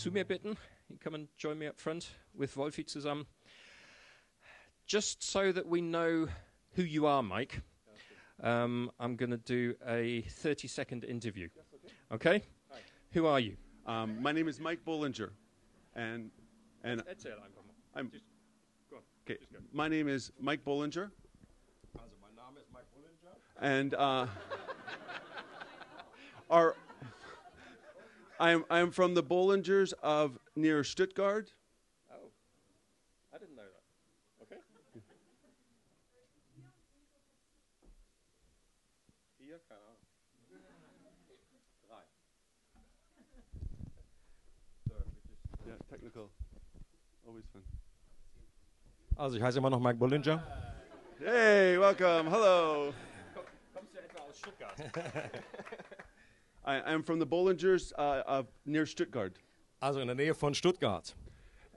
zu mir bitten. You come and join me up front with Wolfie zusammen. Just so that we know who you are, Mike, um, I'm going to do a 30 second interview. Okay? Who are you? Um, my name is Mike Bollinger, and and Erzähl einfach mal. I'm Just go on. okay. My name is Mike Bollinger, Also, mein Name ist Mike Bullinger. and uh, our I'm I'm from the Bollingers of near Stuttgart, Oh, I didn't know that. Okay. Vier, keine Ahnung. Drei. So, we just Yeah, technical, always fun. Also ich heiße immer noch Mike Bollinger. Hey, welcome. Hello. Kommst du etwa aus Stuttgart? I, I'm from the Bollingers uh, of near Stuttgart, Also in der Nähe von Stuttgart.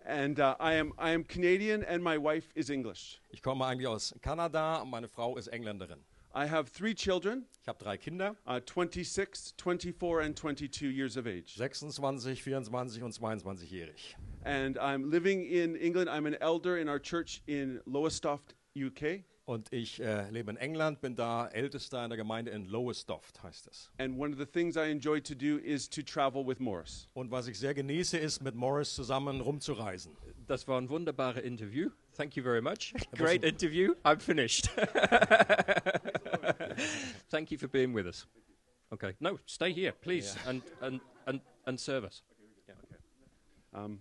and uh, I am I am Canadian, and my wife is English. Ich komme eigentlich aus Kanada und meine Frau ist Engländerin. I have three children, Ich habe drei Kinder, uh, 26, 24, and 22 years of age. 26, 24 und 22-jährig. And I'm living in England. I'm an elder in our church in Lowestoft, UK. Und ich äh, lebe in England, bin da Ältester in der Gemeinde in Lowestoft, heißt es. And one of the things I enjoy to do is to travel with Morris. Und was ich sehr genieße, ist mit Morris zusammen rumzureisen. Das war ein wunderbares Interview. Thank you very much. Great interview. I'm finished. Thank you for being with us. Okay. No, stay here, please, and, and, and, and serve us. Yeah, okay. Um,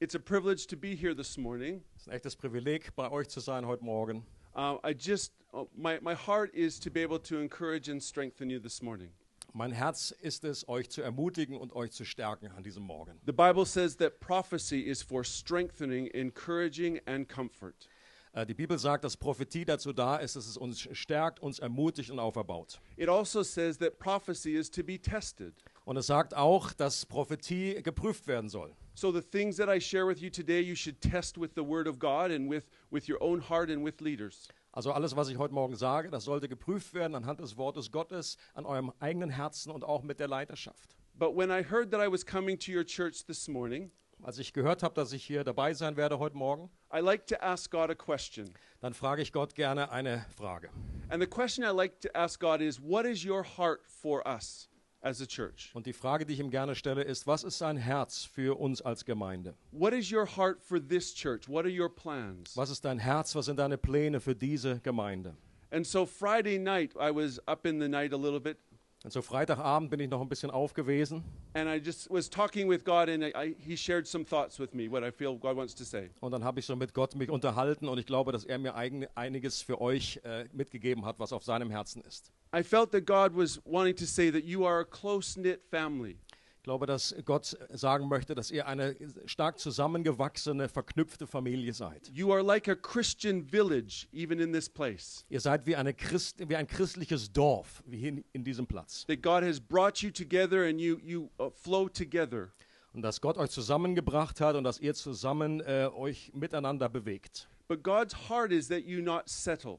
it's a privilege to be here this morning. Es ist ein echtes Privileg, bei euch zu sein heute Morgen. Uh, I just, uh, my, my heart is to be able to encourage and strengthen you this morning. Mein Herz ist es, euch zu ermutigen und euch zu stärken an diesem Morgen. The Bible says that prophecy is for strengthening, encouraging, and comfort. Äh, Die Bibel sagt, dass Prophetie dazu da ist, dass es uns stärkt, uns ermutigt und auferbaut. It also says that prophecy is to be tested. Und es sagt auch, dass Prophetie geprüft werden soll. So the things that I share with you today, you should test with the Word of God and with, with your own heart and with leaders. Also alles, was ich heute Morgen sage, das sollte geprüft werden anhand des Wortes Gottes, an eurem eigenen Herzen und auch mit der Leiterschaft. But when I heard that I was coming to your church this morning, Als ich gehört habe, dass ich hier dabei sein werde heute Morgen, I like to ask God a question. dann frage ich Gott gerne eine Frage. And the question I like to ask God is what is your heart for us? Und die Frage, die ich ihm gerne stelle, ist, was ist sein Herz für uns als Gemeinde? What is your heart for this church? What are your plans? Was ist dein Herz? Was sind deine Pläne für diese Gemeinde? And so Friday night, I was up in the night a little bit, Und so Freitagabend bin ich noch ein bisschen aufgewesen and I just was talking with God, and I, I, He shared some thoughts with me, what I feel God wants to say. und dann habe ich so mit Gott mich unterhalten und ich glaube, dass er mir einiges für euch äh, mitgegeben hat, was auf seinem Herzen ist. I felt that God was wanting to say that you are a close knit family. Ich glaube, dass Gott sagen möchte, dass ihr eine stark zusammengewachsene, verknüpfte Familie seid. You are like a Christian village, even in this place. Ihr seid wie, eine Christ, wie ein christliches Dorf, wie hier in, in diesem Platz. That God has brought you together and you, you uh, flow together. Und dass Gott euch zusammengebracht hat und dass ihr zusammen äh, euch miteinander bewegt. But God's heart is that you not settle.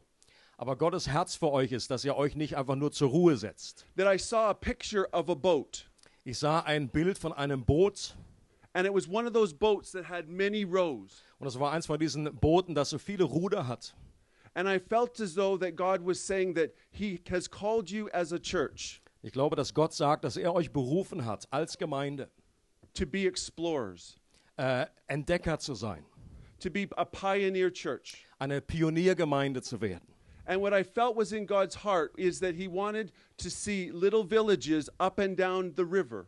Aber Gottes Herz für euch ist, dass ihr euch nicht einfach nur zur Ruhe setzt. That I saw a picture of a boat, Ich sah ein Bild von einem Boot and it was one of those boats that had many rows. und es war eins von diesen Booten, das so viele Ruder hat. And I felt as though that God was saying that He has called you as a church Ich glaube, dass Gott sagt, dass er euch berufen hat, als Gemeinde to be explorers, äh, Entdecker zu sein, to be a pioneer church. eine Pioniergemeinde zu werden. And what I felt was in God's heart is that He wanted to see little villages up and down the river.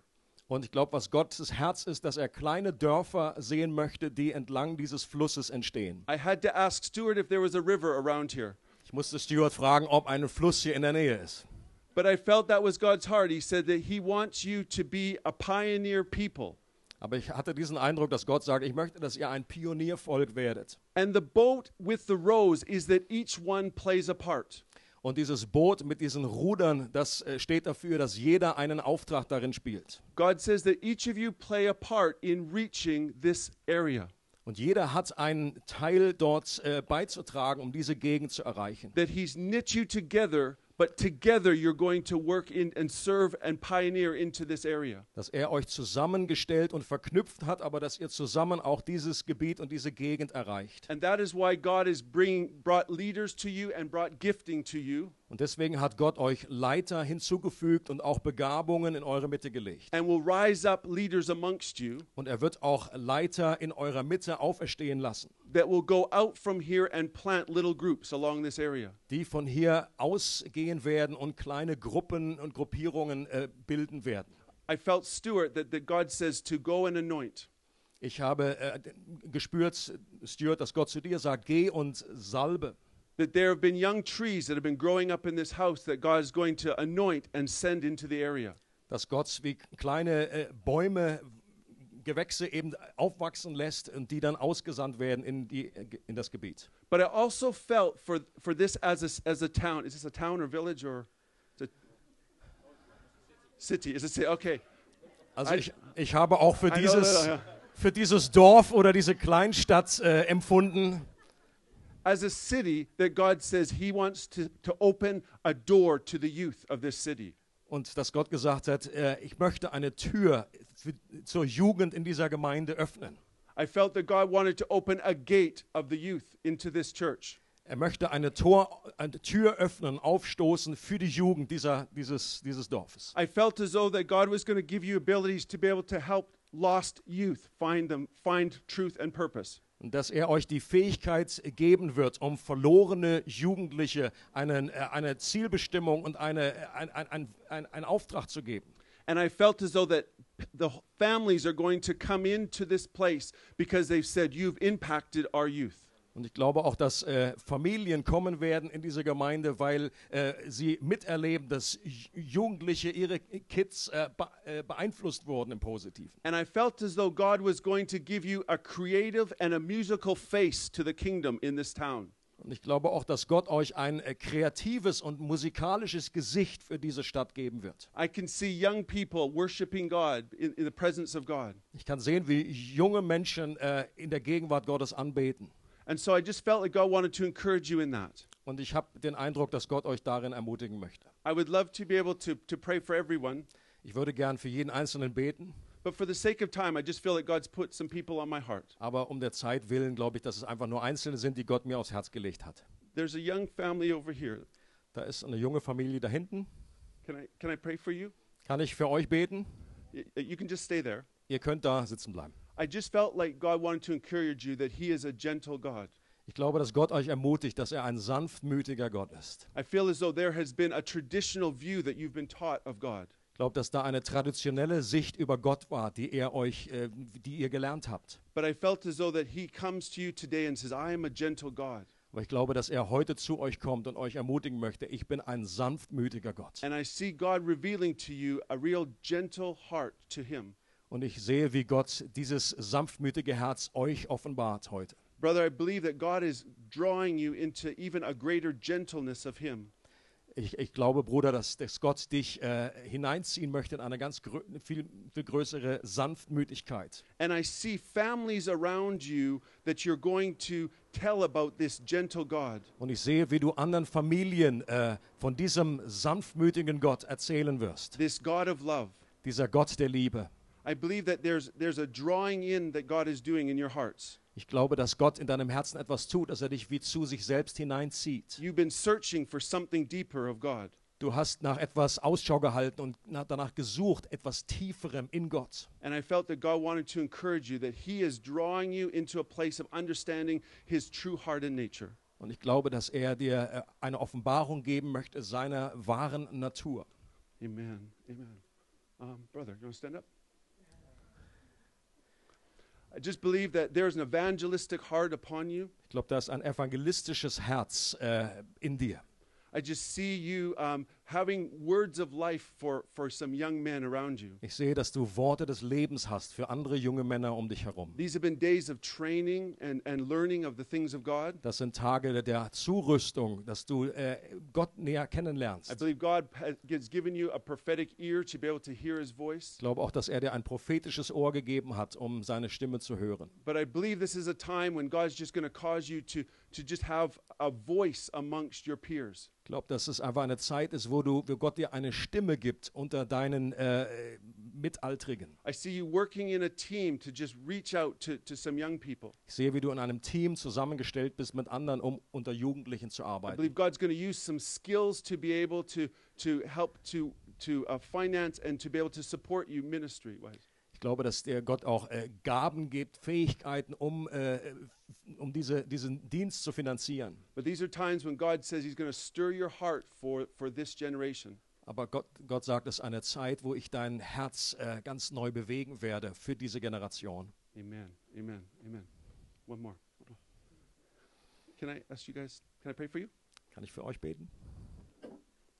Und ich glaube, was Gottes Herz ist, dass er kleine Dörfer sehen möchte, die entlang dieses Flusses entstehen. I had to ask Stuart if there was a river around here. Ich musste Stuart fragen, ob ein Fluss hier in der Nähe ist. But I felt that was God's heart. He said that He wants you to be a pioneer people. Aber ich hatte diesen Eindruck, dass Gott sagt, ich möchte, dass ihr ein Pioniervolk werdet. And the boat with the rows is that each one plays a part. Und dieses Boot mit diesen Rudern, das äh, steht dafür, dass jeder einen Auftrag darin spielt. God says that each of you play a part in reaching this area. Und jeder hat einen Teil dort äh, beizutragen, um diese Gegend zu erreichen. That He's knit you together, but together you're going to work in and serve and pioneer into this area. dass er euch zusammengestellt und verknüpft hat, aber dass ihr zusammen auch dieses Gebiet und diese Gegend erreicht. And that is why God is bringing brought leaders to you and brought gifting to you Und deswegen hat Gott euch Leiter hinzugefügt und auch Begabungen in eure Mitte gelegt. and will rise up leaders amongst you Und er wird auch Leiter in eurer Mitte auferstehen lassen, that will go out from here and plant little groups along this area. die von hier ausgehen werden und kleine Gruppen und Gruppierungen äh, bilden werden. I felt Stuart that, that God says to go and anoint. Ich habe äh, gespürt, Stuart, dass Gott zu dir sagt, geh und salbe. That there have been young trees that have been growing up in this house that God is going to anoint and send into the area. Dass Gott wie kleine äh, Bäume, Gewächse eben aufwachsen lässt und die dann ausgesandt werden in, die, in das Gebiet. But I also felt for, for this as a, as a town. Is this a town or village or it city? Is it city? Okay. Also I- ich, ich habe auch für I know dieses, that, yeah. für dieses Dorf oder diese Kleinstadt äh, empfunden, As a city that God says He wants to, to open a door to the youth of this city. und dass Gott gesagt hat, äh, ich möchte eine Tür für, zur Jugend in dieser Gemeinde öffnen. I felt that God wanted to open a gate of the youth into this church. Er möchte eine, Tor, eine Tür öffnen, aufstoßen für die Jugend dieser, dieses, dieses Dorfes. I felt as though that God was going to give you abilities to be able to help lost youth find them, find truth and purpose. Und dass er euch die Fähigkeit geben wird, um verlorene Jugendliche einen, äh, eine Zielbestimmung und eine, äh, ein, ein, ein, ein, einen Auftrag zu geben. And I felt as though that the families are going to come into this place because they've said, You've impacted our youth. Und ich glaube auch, dass äh, Familien kommen werden in diese Gemeinde, weil äh, sie miterleben, dass Jugendliche ihre Kids äh, be äh, beeinflusst wurden im Positiven. And I felt as though God was going to give you a creative and a musical face to the kingdom in this town. Und ich glaube auch, dass Gott euch ein äh, kreatives und musikalisches Gesicht für diese Stadt geben wird. I can see young people worshiping God in, in the presence of God. Ich kann sehen, wie junge Menschen äh, in der Gegenwart Gottes anbeten. And so I just felt like God wanted to encourage you in that. Und ich habe den Eindruck, dass Gott euch darin ermutigen möchte. I would love to be able to, to pray for everyone, Ich würde gern für jeden Einzelnen beten, but for the sake of time, I just feel like God's put some people on my heart. aber um der Zeit willen glaube ich, dass es einfach nur Einzelne sind, die Gott mir aufs Herz gelegt hat. There's a young family over here. Da ist eine junge Familie da hinten. Can I, can I pray for you? Kann ich für euch beten? You can just stay there. Ihr könnt da sitzen bleiben. I just felt like God wanted to encourage you that He is a gentle God. Ich glaube, dass Gott euch ermutigt, dass er ein sanftmütiger Gott ist. I feel as though there has been a traditional view that you've been taught of God. Ich glaube, dass da eine traditionelle Sicht über Gott war, die er euch, äh, die ihr gelernt habt. But I felt as though that He comes to you today and says, I am a gentle God. Aber ich glaube, dass er heute zu euch kommt und euch ermutigen möchte. Ich bin ein sanftmütiger Gott. And I see God revealing to you a real gentle heart to Him. Und ich sehe, wie Gott dieses sanftmütige Herz euch offenbart heute. Brother, I believe that God is drawing you into even a greater gentleness of Him. Ich, ich glaube, Bruder, dass, dass Gott dich äh, hineinziehen möchte in eine ganz viel, viel größere Sanftmütigkeit. And I see families around you that you're going to tell about this gentle God. Und ich sehe, wie du anderen Familien äh, von diesem sanftmütigen Gott erzählen wirst. this God of love. Dieser Gott der Liebe. Ich glaube, dass Gott in deinem Herzen etwas tut, dass er dich wie zu sich selbst hineinzieht. You've been searching for something deeper of God. Du hast nach etwas Ausschau gehalten und nach, danach gesucht, etwas Tieferem in Gott. And I felt that God wanted to encourage you that He is drawing you into a place of understanding His true heart and nature. Und ich glaube, dass er dir äh, eine Offenbarung geben möchte seiner wahren Natur. Amen. Amen. Um, brother, you want to stand up? I just believe that there's an evangelistic heart upon you. Ich glaube, da ist ein evangelistisches Herz äh, in dir. I just see you um, having words of life for, for some young men around you. Ich sehe, dass du Worte des Lebens hast für andere junge Männer um dich herum. These have been days of training and, and learning of the things of God. Das sind Tage der Zurüstung, dass du äh, Gott näher I kennenlernst. believe God ha- has given you a prophetic ear to be able to hear His voice. Ich glaube auch, dass er dir ein prophetisches Ohr gegeben hat, um seine Stimme zu hören. But I believe this is a time when God's just going to cause you to, to just have a voice amongst your peers. Ich glaube, dass es einfach eine Zeit ist, wo, du, wo Gott dir eine Stimme gibt unter deinen äh, Mitaltrigen. I see you working in a team to just reach out to, to some young people. Ich sehe, wie du in einem Team zusammengestellt bist mit anderen, um unter Jugendlichen zu I arbeiten. believe God's going to use some skills to be able to, to help to, to uh, finance and to be able to support you ministry wise. Ich glaube, dass dir Gott auch äh, Gaben gibt, Fähigkeiten, um, äh, um diese, diesen Dienst zu finanzieren. But these are times when God says He's going to stir your heart for, for this generation. Aber Gott, Gott sagt, es ist eine Zeit, wo ich dein Herz äh, ganz neu bewegen werde für diese Generation. Amen. Amen. Amen. One more. Can I ask you guys, can I pray for you? Kann ich für euch beten?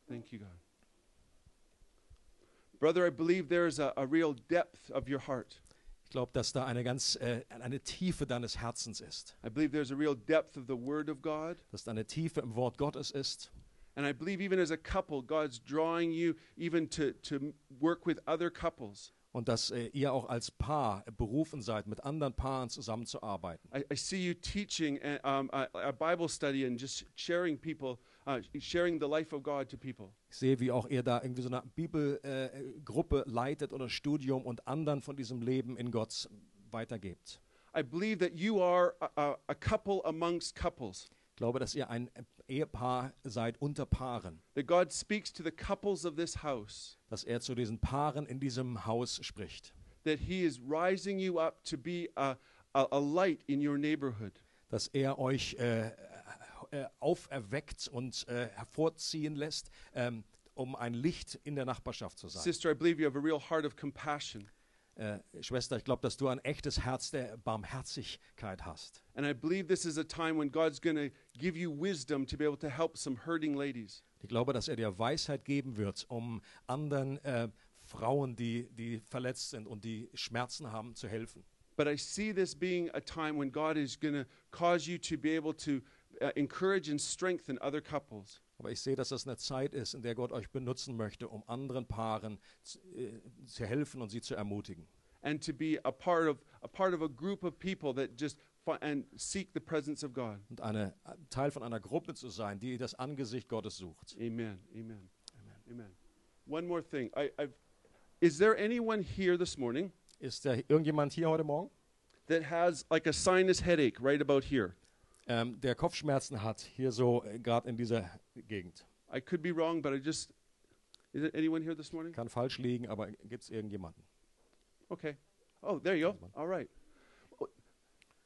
Thank you, God. Brother, I believe there is a, a real depth of your heart. Ich glaube, dass da eine ganz äh, eine Tiefe deines Herzens ist, I believe there's a real depth of the Word of God. dass da eine Tiefe im Wort Gottes ist. And I believe even as a couple, God's drawing you even to, to work with other couples. Und dass äh, ihr auch als Paar berufen seid, mit anderen Paaren zusammenzuarbeiten. I, I see you teaching a, um, a, a Bible study and just sharing people, uh, sharing the life of God to people. Ich sehe, wie auch ihr da irgendwie so eine Bibelgruppe äh, leitet oder Studium und anderen von diesem Leben in Gott weitergebt. I believe that you are a, a, a couple amongst couples. Ich glaube, dass ihr ein Ehepaar seid unter Paaren, That God speaks to the couples of this house. dass er zu diesen Paaren in diesem Haus spricht, That He is rising you up to be a, a, a light in your neighborhood. dass er euch äh, äh, auferweckt und äh, hervorziehen lässt, ähm, um ein Licht in der Nachbarschaft zu sein. Sister, I believe you have a real heart of compassion. Äh, Schwester, ich glaube, dass du ein echtes Herz der Barmherzigkeit hast. And I believe this is a time when God's going to give you wisdom to be able to help some hurting ladies. Ich glaube, dass er dir Weisheit geben wird, um anderen äh, Frauen, die, die verletzt sind und die Schmerzen haben, zu helfen. But I see this being a time when God is going to cause you to be able to uh, encourage and strengthen other couples. Aber ich sehe, dass das eine Zeit ist, in der Gott euch benutzen möchte, um anderen Paaren zu, äh, zu helfen und sie zu ermutigen. and to be a part of a part of a group of people that just and seek the presence of God. Und eine, ein Teil von einer Gruppe zu sein, die das Angesicht Gottes sucht. Amen. Amen. Amen. One more thing. I, I've, is there anyone here this morning Ist da irgendjemand hier heute Morgen, that has like a sinus headache right about here? Ähm, der Kopfschmerzen hat, hier so äh, gerade in dieser Gegend? I could be wrong, but I just is there anyone here this morning? Kann falsch liegen, aber gibt es irgendjemanden? Okay. Oh, there you go. All right.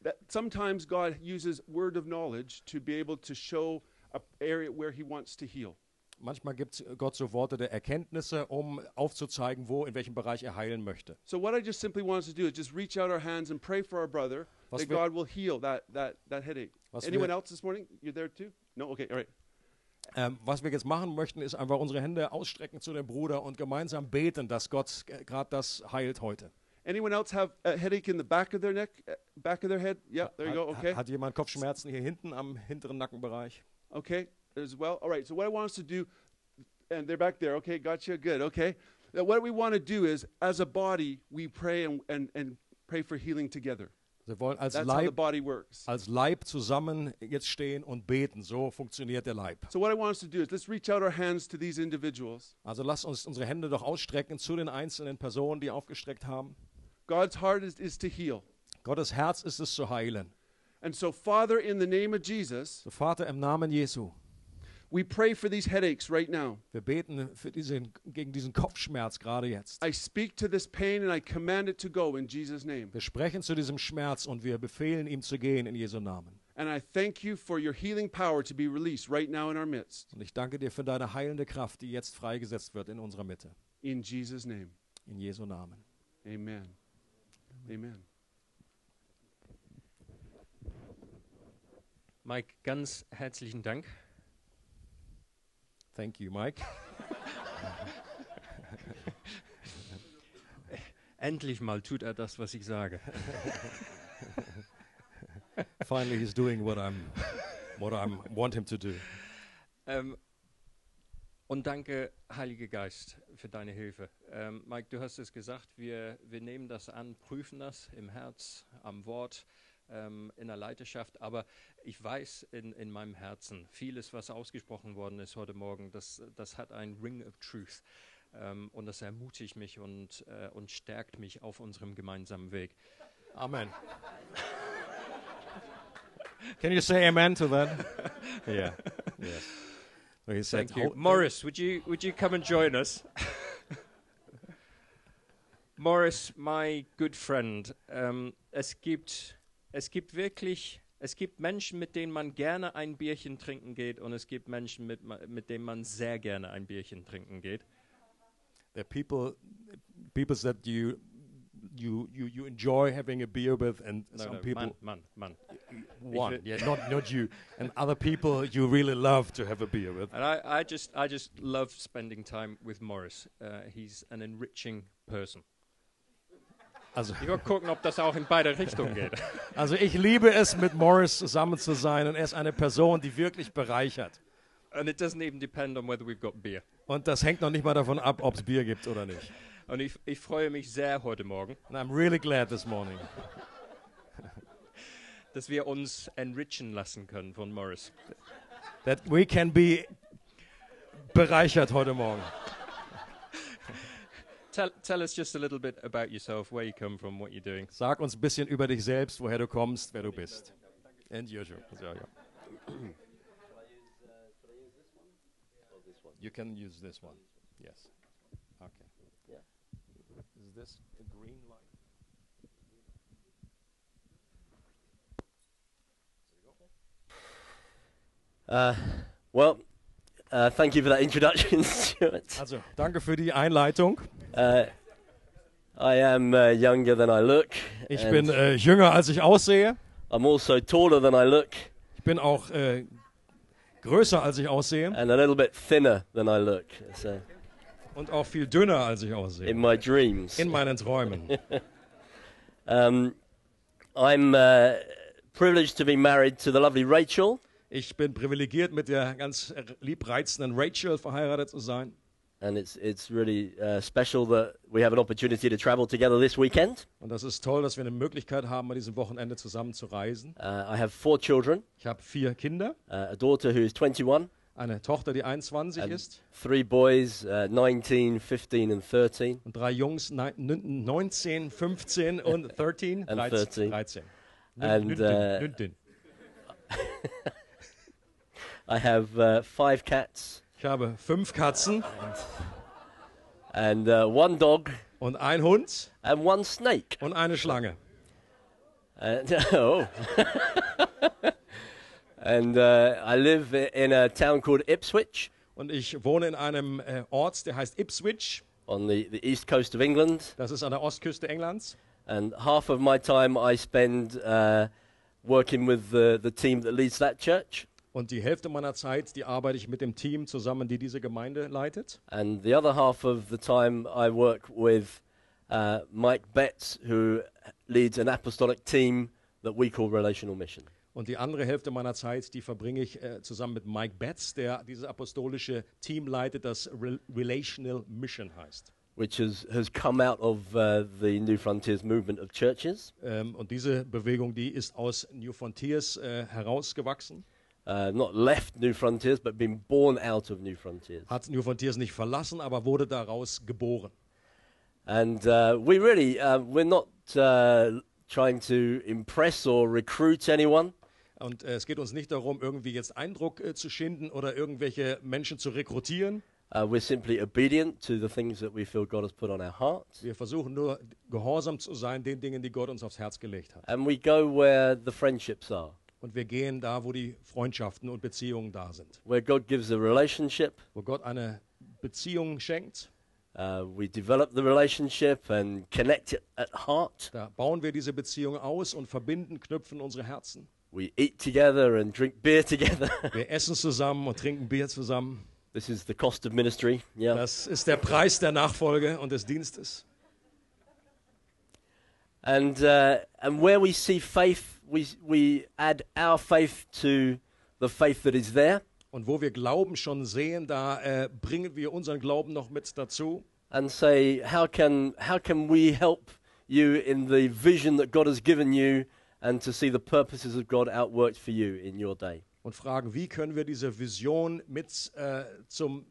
That sometimes God uses word of knowledge to be able to show a area where He wants to heal. Manchmal gibt Gott so Worte der Erkenntnisse, um aufzuzeigen, wo, in welchem Bereich er heilen möchte. So what I just simply want us to do is just reach out our hands and pray for our brother that God will heal that that that headache. Was Anyone else this morning? You're there too? No. Okay. All right. Ähm, was wir jetzt machen möchten, ist einfach unsere Hände ausstrecken zu dem Bruder und gemeinsam beten, dass Gott gerade das heilt heute. Anyone else have a headache in the back of their neck, uh, back of their head? Yeah. There you hat, go. Okay. hat jemand Kopfschmerzen hier hinten am hinteren Nackenbereich? Okay. As well. All right. So what I want us to do, and they're back there. Okay. Gotcha. Good. Okay. Now what we want to do is, as a body, we pray and and and pray for healing together. Wir wollen als That's Leib, als Leib zusammen jetzt stehen und beten. So funktioniert der Leib. So what I want us to do is let's reach out our hands to these individuals. Also lasst uns unsere Hände doch ausstrecken zu den einzelnen Personen, die aufgestreckt haben. God's heart is, is to heal. Gottes Herz ist es zu heilen. And so, Father, in the name of Jesus, So Vater, im Namen Jesu, we pray for these headaches right now. wir beten für diesen, gegen diesen Kopfschmerz gerade jetzt. I speak to this pain and I command it to go in Jesus' name. Wir sprechen zu diesem Schmerz und wir befehlen ihm zu gehen in Jesu Namen. And I thank you for your healing power to be released right now in our midst. Und ich danke dir für deine heilende Kraft, die jetzt freigesetzt wird in unserer Mitte. In Jesus' name. In Jesu Namen. Amen. Amen. Mike, ganz herzlichen Dank. Thank you, Mike. Endlich mal tut er das, was ich sage. Finally, he's doing what I'm, what I want him to do. Ähm, und danke, Heiliger Geist, für deine Hilfe. Ähm, Mike, du hast es gesagt, wir, wir nehmen das an, prüfen das im Herz, am Wort, ähm, in der Leiterschaft. Aber ich weiß in, in meinem Herzen, vieles, was ausgesprochen worden ist heute Morgen, das, das hat ein Ring of Truth. Ähm, und das ermutigt mich und, äh, und stärkt mich auf unserem gemeinsamen Weg. Amen. Can you say amen to that? yeah. Yes. So he said, Thank you. "Ho- Morris, would you would you come and join us? Morris, my good friend, ähm, es gibt es gibt wirklich es gibt Menschen, mit denen man gerne ein Bierchen trinken geht und es gibt Menschen, mit, mit denen man sehr gerne ein Bierchen trinken geht. There are people, people that you, you, you, you enjoy having a beer with, and No, some no, people Mann, Mann, Mann. one, yeah, not not you, and other people you really love to have a beer with. And I, I just I just love spending time with Morris. Uh, he's an enriching person. Also, Ich will gucken, ob das auch in beide Richtungen geht. also ich liebe es, mit Morris zusammen zu sein, und er ist eine Person, die wirklich bereichert. And it doesn't even depend on whether we've got beer. Und das hängt noch nicht mal davon ab, ob es Bier gibt oder nicht. Und ich, ich freue mich sehr heute Morgen, And I'm really glad this morning dass wir uns enrichen lassen können von Morris. that we can be bereichert heute Morgen. Tell, tell us just a little bit about yourself, where you come from, what you're doing. Sag uns ein bisschen über dich selbst, woher du kommst, wer du bist. And you, sure. So, yeah. You can use this one. Yes. Okay. Yeah. Is this the green light? Uh, well, uh, thank you for that introduction, Stuart. Also, danke für die Einleitung. Uh, I am uh, younger than I look. Ich bin äh, jünger, als ich aussehe. I'm also taller than I look, Ich bin auch äh, größer, als ich aussehe. and a little bit thinner than I look. So, Und auch viel dünner, als ich aussehe. in my dreams. In meinen Träumen. Um, I'm uh, privileged to be married to the lovely Rachel, Ich bin privilegiert, mit der ganz liebreizenden Rachel verheiratet zu sein. And it's it's really uh, special that we have an opportunity to travel together this weekend. Und das ist toll, dass wir eine Möglichkeit haben, an diesem Wochenende zusammen zu reisen. Uh, I have four children: Ich habe vier Kinder, uh, a daughter who is 21, eine Tochter, die 21 and ist three boys, uh, 19, 15, and 13. und drei Jungs, 19, 15 und 13. And 13. 13. 13. And, uh, I have uh, five cats Ich habe fünf Katzen and uh, one dog und ein Hund and one snake. und eine Schlange. And, oh. and uh, I live in a town called Ipswich Und ich wohne in einem äh, Ort, der heißt Ipswich. on the, the east coast of England. Das ist an der Ostküste Englands. And half of my time I spend uh, working with the, the team that leads that church. Und die Hälfte meiner Zeit, die arbeite ich mit dem Team zusammen, die diese Gemeinde leitet. And the other half of the time I work with uh, Mike Betts, who leads an apostolic team that we call Relational Mission. Und die andere Hälfte meiner Zeit, die verbringe ich äh, zusammen mit Mike Betts, der dieses apostolische Team leitet, das Rel Relational Mission heißt. which has, has come out of uh, the New Frontiers movement of churches. Ähm, und diese Bewegung, die ist aus New Frontiers äh, herausgewachsen, Uh, not left New Frontiers, but been born out of New Frontiers. hat New Frontiers nicht verlassen, aber wurde daraus geboren. And uh, we really, uh, we're not uh, trying to impress or recruit anyone. Und äh, es geht uns nicht darum, irgendwie jetzt Eindruck äh, zu schinden oder irgendwelche Menschen zu rekrutieren. Uh, we're simply obedient to the things that we feel God has put on our hearts. Wir versuchen nur gehorsam zu sein den Dingen, die Gott uns aufs Herz gelegt hat. And we go where the friendships are, Und wir gehen da, wo die Freundschaften und Beziehungen da sind. where God gives a relationship. Wo Gott eine Beziehung schenkt, Uh, we develop the relationship and connect it at heart. da bauen wir diese Beziehung aus und verbinden, knüpfen unsere Herzen. We eat together and drink beer together. Wir essen zusammen und trinken Bier zusammen. This is the cost of ministry. Yeah. Das ist der Preis der Nachfolge und des Dienstes. And uh, and where we see faith, we we add our faith to the faith that is there, Und wo wir Glauben schon sehen, da äh, bringen wir unseren Glauben noch mit dazu and say, how can how can we help you in the vision that God has given you, and to see the purposes of God outworked for you in your day. und fragen, wie können wir diese Vision mit äh, zum,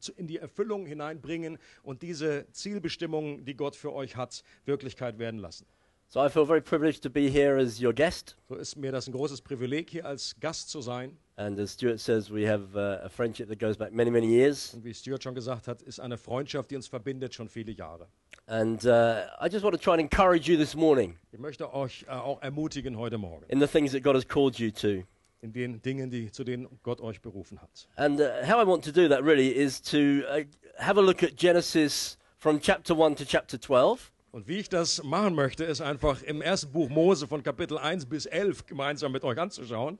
zu, in die Erfüllung hineinbringen und diese Zielbestimmung, die Gott für euch hat, Wirklichkeit werden lassen. So I feel very privileged to be here as your guest. So ist mir das ein großes Privileg, hier als Gast zu sein. And as Stuart says, we have uh, a friendship that goes back many, many years. Und wie Stuart schon gesagt hat, ist eine Freundschaft, die uns verbindet schon viele Jahre. And uh, I just want to try and encourage you this morning Ich möchte euch äh, auch ermutigen heute Morgen in the things that God has called you to. in den Dingen, die, zu denen Gott euch berufen hat. And uh, how I want to do that really is to uh, have a look at Genesis from chapter 1 to chapter 12. Und wie ich das machen möchte, ist einfach im ersten Buch Mose von Kapitel 1 bis 11 gemeinsam mit euch anzuschauen.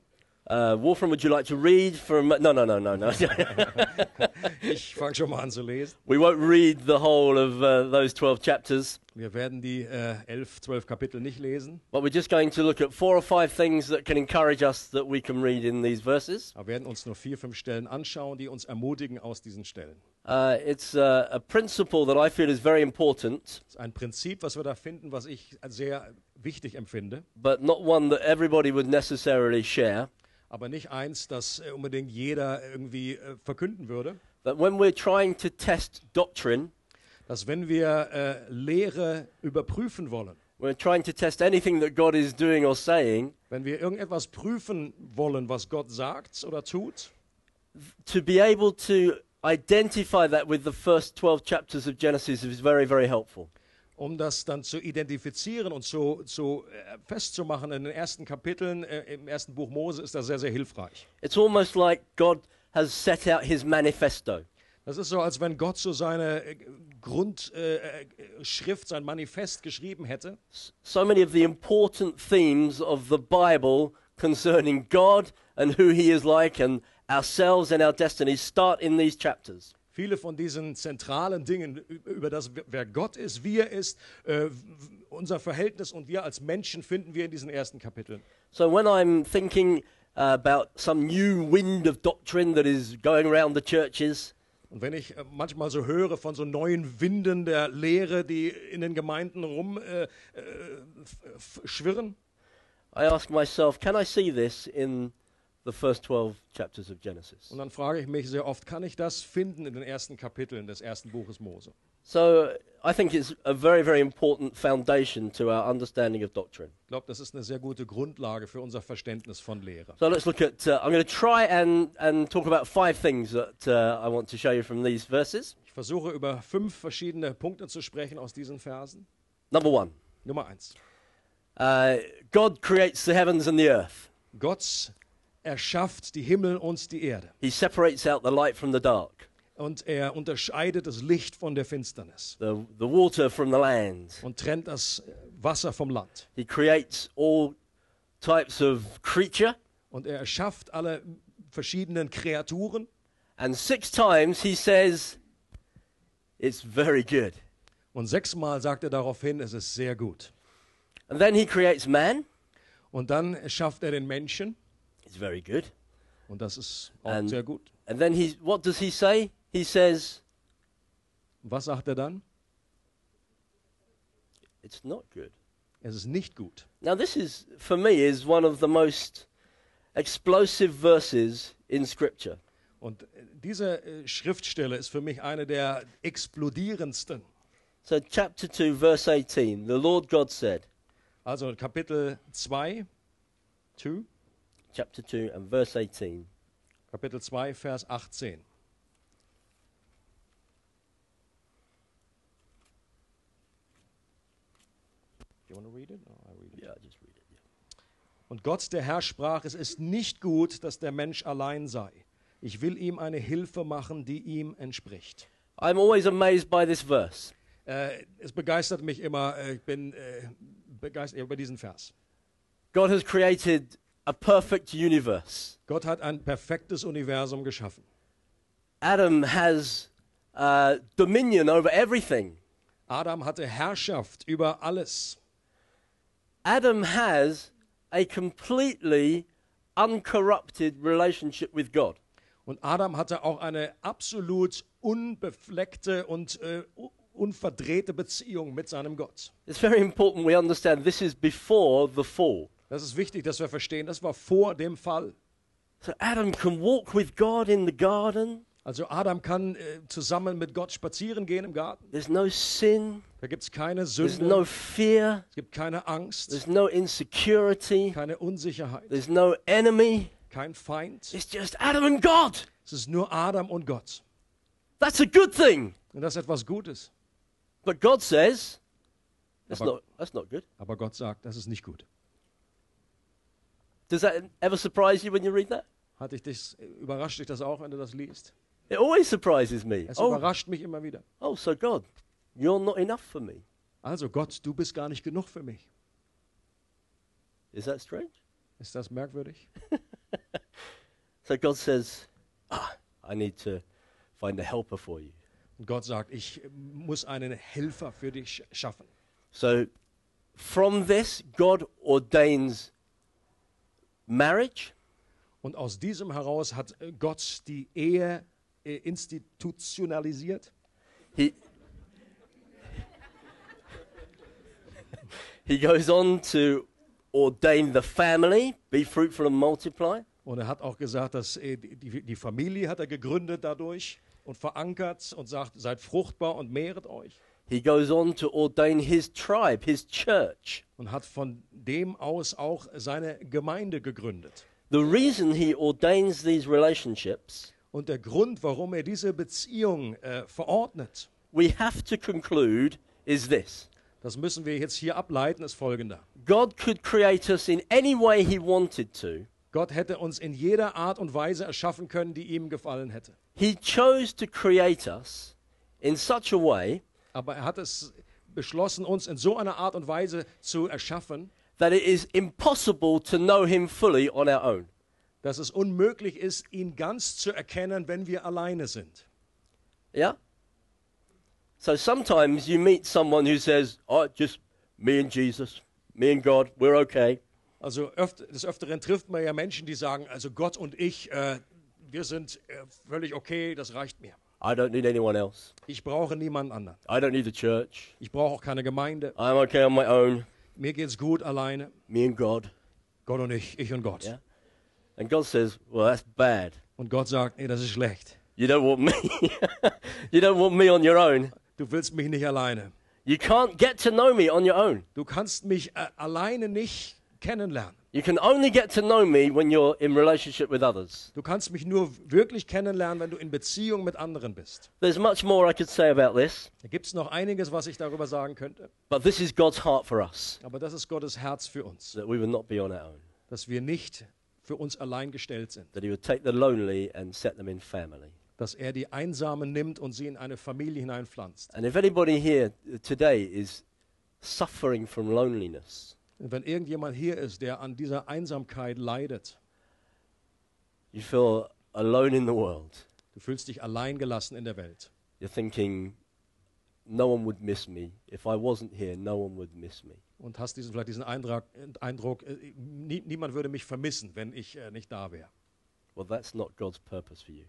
Uh, Wolfram, would you like to read from? No, no, no, no, no. Ich fange schon mal an zu lesen. we won't read the whole of uh, those 12 chapters, Wir werden die äh, 11, 12 Kapitel nicht lesen, but we're just going to look at four or five things that can encourage us that we can read in these verses. aber werden uns nur vier, fünf Stellen anschauen, die uns ermutigen aus diesen Stellen. Uh, it's uh, a principle that I feel is very important, Das ist ein Prinzip, was wir da finden, was ich sehr wichtig empfinde, but not one that everybody would necessarily share. aber nicht eins, das äh, unbedingt jeder irgendwie äh, verkünden würde. That when we're trying to test doctrine, Dass wenn wir äh, Lehre überprüfen wollen, we're trying to test anything that God is doing or saying, wenn wir irgendetwas prüfen wollen, was Gott sagt oder tut, to be able to identify that with the first 12 chapters of Genesis is very, very helpful. um das dann zu identifizieren und zu, zu äh, festzumachen in den ersten Kapiteln äh, im ersten Buch Mose, ist das sehr, sehr hilfreich. It's almost like God has set out his manifesto. Das ist so, als wenn Gott so seine äh, Grundschrift, äh, äh, Schrift, sein Manifest geschrieben hätte. So many of the important themes of the Bible concerning God and who he is like and ourselves and our destinies start in these chapters. Viele von diesen zentralen Dingen über das, wer Gott ist, wie er ist, äh, unser Verhältnis und wir als Menschen finden wir in diesen ersten Kapiteln. So when I'm thinking uh, about some new wind of doctrine that is going around the churches, Und wenn ich äh, manchmal so höre von so neuen Winden der Lehre, die in den Gemeinden rumschwirren, äh, äh, I ask myself, can I see this in the first 12 chapters of Genesis? und dann frage ich mich sehr oft, kann ich das finden in den ersten Kapiteln des ersten Buches Mose? So I think it's a very, very important foundation to our understanding of doctrine. Ich glaube, das ist eine sehr gute Grundlage für unser Verständnis von Lehre. So let's look at, uh, I'm going to try and, and talk about five things that uh, I want to show you from these verses. Ich versuche über fünf verschiedene Punkte zu sprechen aus diesen Versen. Number one, Nummer eins. uh, God creates the heavens and the earth. Gott erschafft die Himmel und die Erde. He separates out the light from the dark, Und er unterscheidet das Licht von der Finsternis the, the water from the land. und trennt das Wasser vom Land. He creates all types of creature. Und er erschafft alle verschiedenen Kreaturen. And six times he says, It's very good. Und sechsmal sagt er daraufhin, es ist sehr gut. And then he creates man. Und dann erschafft er den Menschen. It's very good. Und das ist auch And- sehr gut. And then he, what does he say? He says, was sagt er dann? It's not good. Es ist nicht gut. Now, this is, for me, is one of the most explosive verses in Scripture. Und äh, diese äh, Schriftstelle ist für mich eine der explodierendsten. So, chapter 2, verse 18 the Lord God said, Also Kapitel 2, 2, chapter 2 and verse 18. Kapitel 2, Vers 18. You want to read it? No, I read it. Yeah, just read it. yeah. Und Gott, der Herr, sprach, es ist nicht gut, dass der Mensch allein sei. Ich will ihm eine Hilfe machen, die ihm entspricht. I'm always amazed by this verse. Äh, es begeistert mich immer, äh, ich bin äh, begeistert über diesen Vers. God has created a perfect universe, Gott hat ein perfektes Universum geschaffen. Adam has uh, dominion over everything. Adam hatte Herrschaft über alles. Adam has a completely uncorrupted relationship with God. Und Adam hatte auch eine absolut unbefleckte und äh, unverdrehte Beziehung mit seinem Gott. It's very important we understand this is before the fall. Das ist wichtig, dass wir verstehen, das war vor dem Fall. So Adam can walk with God in the garden. Also Adam kann äh, zusammen mit Gott spazieren gehen im Garten. There's no sin. Da gibt es keine There's Sünde, no fear. es gibt keine Angst, There's no insecurity. keine Unsicherheit, There's no enemy. kein Feind. It's just Adam and God. Es ist nur Adam und Gott. That's a good thing. Und das ist etwas Gutes. But God says that's Aber- not that's not good. Aber Gott sagt, das ist nicht gut. Does that ever surprise you when you read that? Hat dich das, überrascht dich das auch, wenn du das liest? It always surprises me. Es Oh, überrascht mich immer wieder. oh, so God, you're not enough for me. Also Gott, du bist gar nicht genug für mich. Is that strange? Ist das merkwürdig? So God says, ah, I need to find a helper for you. Und Gott sagt, ich muss einen Helfer für dich sch- schaffen. So from this, God ordains marriage. Und aus diesem heraus hat Gott die Ehe äh, institutionalisiert. He He goes on to ordain the family, be fruitful and multiply. Und er hat auch gesagt, dass äh, die Familie hat er gegründet dadurch und verankert und sagt, seid fruchtbar und mehret euch. He goes on to ordain his tribe, his church. Und hat von dem aus auch seine Gemeinde gegründet. The reason he ordains these relationships, Und der Grund, warum er diese Beziehung äh, verordnet, we have to conclude, is this das müssen wir jetzt hier ableiten, ist folgender. God could create us in any way he wanted to. Gott hätte uns in jeder Art und Weise erschaffen können, die ihm gefallen hätte. He chose to create us in such a way Aber er hat es beschlossen, uns in so einer Art und Weise zu erschaffen, that it is impossible to know him fully on our own. dass es unmöglich ist, ihn ganz zu erkennen, wenn wir alleine sind. Yeah? So sometimes you meet someone who says, Oh, just me and Jesus, me and God, we're okay. Also öft, des Öfteren trifft man ja Menschen, die sagen, also Gott und ich, äh, wir sind äh, völlig okay, das reicht mir. I don't need anyone else. Ich brauche niemanden anderen. I don't need the church. Ich brauche auch keine Gemeinde. I'm okay on my own. Mir geht's gut alleine. Me and God. Gott und ich, ich und Gott. Yeah. And God says, Well, that's bad. Und Gott sagt, nee, das ist schlecht. You don't want me. you don't want me on your own. Du willst mich nicht alleine. You can't get to know me on your own. Du kannst mich äh, alleine nicht kennenlernen. You can only get to know me when you're in relationship with others. Du kannst mich nur wirklich kennenlernen, wenn du in Beziehung mit anderen bist. There's much more I could say about this, Da gibt es noch einiges, was ich darüber sagen könnte. but this is God's heart for us Aber das ist Gottes Herz für uns, that we will not be on our own, dass wir nicht für uns allein gestellt sind. that He would take the lonely and set them in family. Dass er die Einsamen nimmt und sie in eine Familie hineinpflanzt. And if anybody here today is suffering from loneliness, Und wenn irgendjemand hier ist, der an dieser Einsamkeit leidet, you feel alone in the world, du fühlst dich allein gelassen in der Welt. you're thinking, no one would miss me. If I wasn't here, no one would miss me. Und hast diesen, vielleicht diesen Eindruck, Eindruck äh, nie, niemand würde mich vermissen, wenn ich äh, nicht da wäre. Well, that's not God's purpose for you.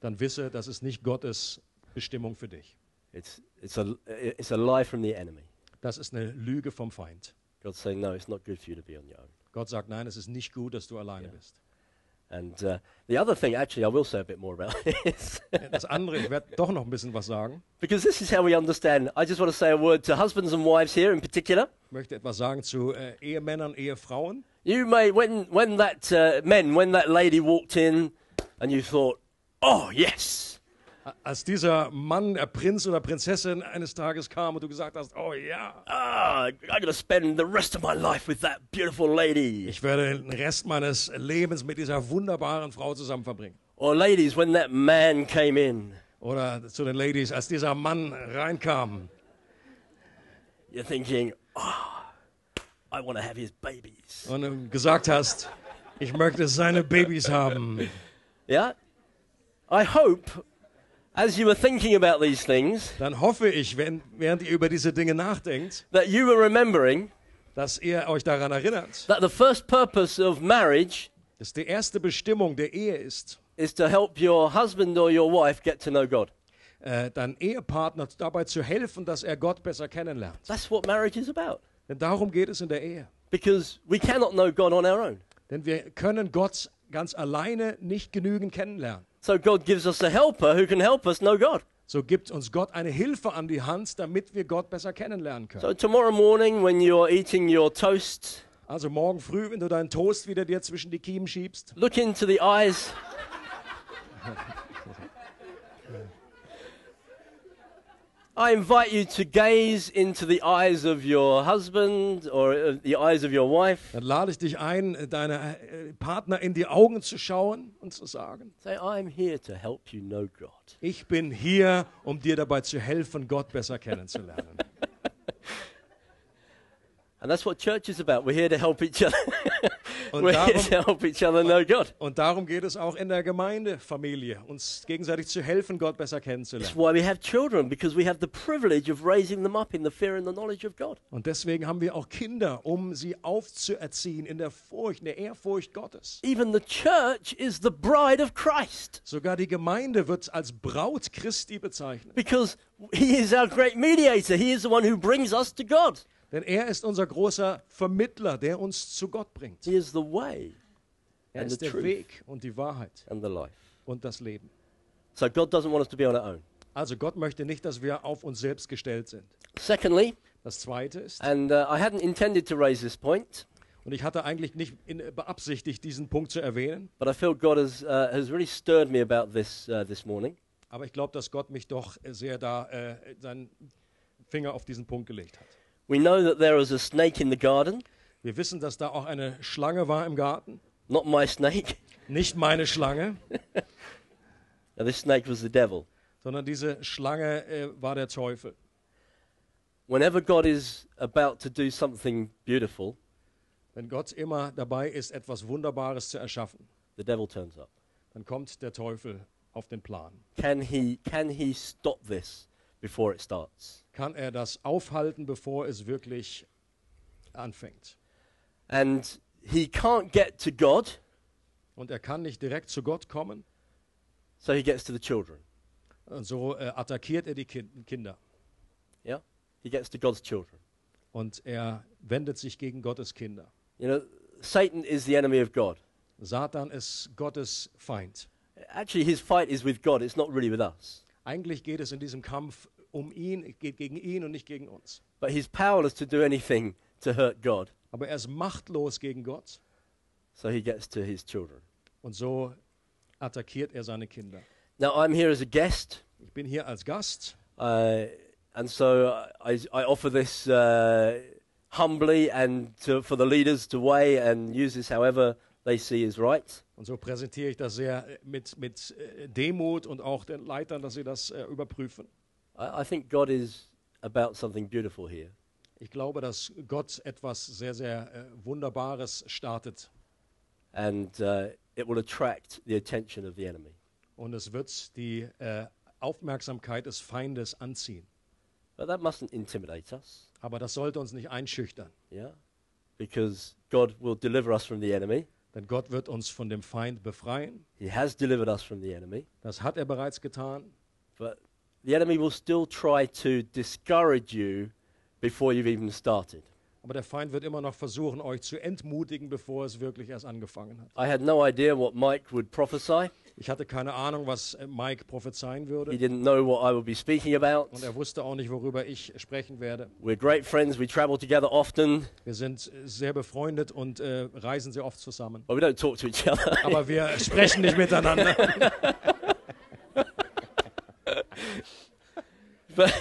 Dann wisse, das ist nicht Gottes Bestimmung für dich. It's, it's, a, it's a lie from the enemy. Das ist eine Lüge vom Feind. God's saying, no, it's not good for you to be on your own. Gott sagt, nein, es ist nicht gut, dass du alleine Ja. bist. And uh, the other thing, actually, I will say a bit more about this. Das andere, ich werde doch noch ein bisschen was sagen. because this is how we understand. I just want to say a word to husbands and wives here in particular. Ich möchte etwas sagen zu äh, Ehemännern, Ehefrauen. You may, when, when that, uh, men, when that lady walked in and you thought, oh, yes, Als dieser Mann, der Prinz oder Prinzessin eines Tages kam und du gesagt hast, oh ja, ah, I'm to spend the rest of my life with that beautiful lady. ich werde den Rest meines Lebens mit dieser wunderbaren Frau zusammen verbringen. Or ladies, when that man came in, Oder zu den Ladies, als dieser Mann reinkam, you're thinking, oh, I want to have his babies. und du gesagt hast, ich möchte seine Babys haben. Yeah? I hope as you were thinking about these things, dann hoffe ich, wenn, während ihr über diese Dinge nachdenkt, that you were remembering dass ihr euch daran erinnert, that the first purpose of marriage dass die erste Bestimmung der Ehe ist, is to help your husband or your wife get to know God. äh, deinem Ehepartner dabei zu helfen, dass er Gott besser kennenlernt. That's what marriage is about. Denn darum geht es in der Ehe. Because we cannot know God on our own. Denn wir können Gott ganz alleine nicht genügend kennenlernen. So God gives us a helper who can help us know God. So gibt uns Gott eine Hilfe an die Hand, damit wir Gott besser kennenlernen können. So tomorrow morning when you're eating your toast, Also morgen früh, wenn du deinen Toast wieder dir zwischen die Kiemen schiebst, look into the eyes I invite you to gaze into the eyes of your husband or uh, the eyes of your wife. dann lade ich dich ein, deine äh, Partner in die Augen zu schauen und zu sagen, Say, I'm here to help you know God. ich bin hier, um dir dabei zu helfen, Gott besser kennenzulernen. And that's what church is about. We're here to help each other. Und We're here darum, to help each other know God. und darum geht es auch in der Gemeindefamilie, uns gegenseitig zu helfen, Gott besser That's kennenzulernen. why we have children, because we have the privilege of raising them up in the fear and the knowledge of God. Und deswegen haben wir auch Kinder, um sie aufzuerziehen in der Furcht, in der Ehrfurcht Gottes. Even the church is the bride of Christ, Sogar die Gemeinde wird als Braut Christi bezeichnet. because he is our great mediator. He is the one who brings us to God. Denn er ist unser großer Vermittler, der uns zu Gott bringt. He is the way Er and ist the der truth Weg und die Wahrheit and the life. und das Leben. So God doesn't want us to be on our own. Also Gott möchte nicht, dass wir auf uns selbst gestellt sind. Secondly, Das Zweite ist, and uh, I hadn't intended to raise this point, und ich hatte eigentlich nicht in, beabsichtigt, diesen Punkt zu erwähnen, but I feel God has, uh, has really stirred me about this uh, this morning. aber ich glaube, dass Gott mich doch sehr da äh, seinen Finger auf diesen Punkt gelegt hat. We know that there was a snake in the garden, Wir wissen, dass da auch eine Schlange war im Garten. not my snake. Nicht meine Schlange, Now, this snake was the devil. sondern diese Schlange äh, war der Teufel. Whenever God is about to do something beautiful, Wenn Gott immer dabei ist, etwas Wunderbares zu erschaffen, the devil turns up. dann kommt der Teufel auf den Plan. Can he, can he stop this before it starts? Kann er das aufhalten, bevor es wirklich anfängt? And he can't get to God, Und er kann nicht direkt zu Gott kommen, so he gets to the children. und so äh, attackiert er die Kin Kinder. Yeah? He gets to God's children. Und er wendet sich gegen Gottes Kinder. You know, Satan is the enemy of God. Satan ist Gottes Feind. Actually, his fight is with God, it's not really with us. Eigentlich geht es in diesem Kampf um ihn, geht gegen ihn und nicht gegen uns. But he's powerless to do anything to hurt God, Aber er ist machtlos gegen Gott so he gets to his children. und so attackiert er seine Kinder. Now, I'm here as a guest, Ich bin hier als Gast uh, and so I, I offer this uh, humbly and to, for the leaders to weigh and use this however they see is right. und so präsentiere ich das sehr äh, mit, mit äh, Demut und auch den Leitern, dass sie das äh, überprüfen. I, I think God is about something beautiful here. Ich glaube, dass Gott etwas sehr, sehr äh, Wunderbares startet and uh, it will attract the attention of the enemy. und es wird die äh, Aufmerksamkeit des Feindes anziehen. But that mustn't intimidate us, Aber das sollte uns nicht einschüchtern, yeah? Because God will deliver us from the enemy. Denn Gott wird uns von dem Feind befreien. He has delivered us from the enemy. Das hat er bereits getan. But the enemy will still try to discourage you before you've even started. Aber der Feind wird immer noch versuchen, euch zu entmutigen, bevor es wirklich erst angefangen hat. I had no idea what Mike would prophesy. Ich hatte keine Ahnung, was äh, Mike prophezeien He würde. didn't know what I would be speaking about. Und er wusste auch nicht, worüber ich sprechen werde. We're great friends. We travel together often, Wir sind äh, sehr befreundet und äh, reisen sehr oft zusammen. but we don't talk to each other. Aber wir sprechen nicht miteinander. but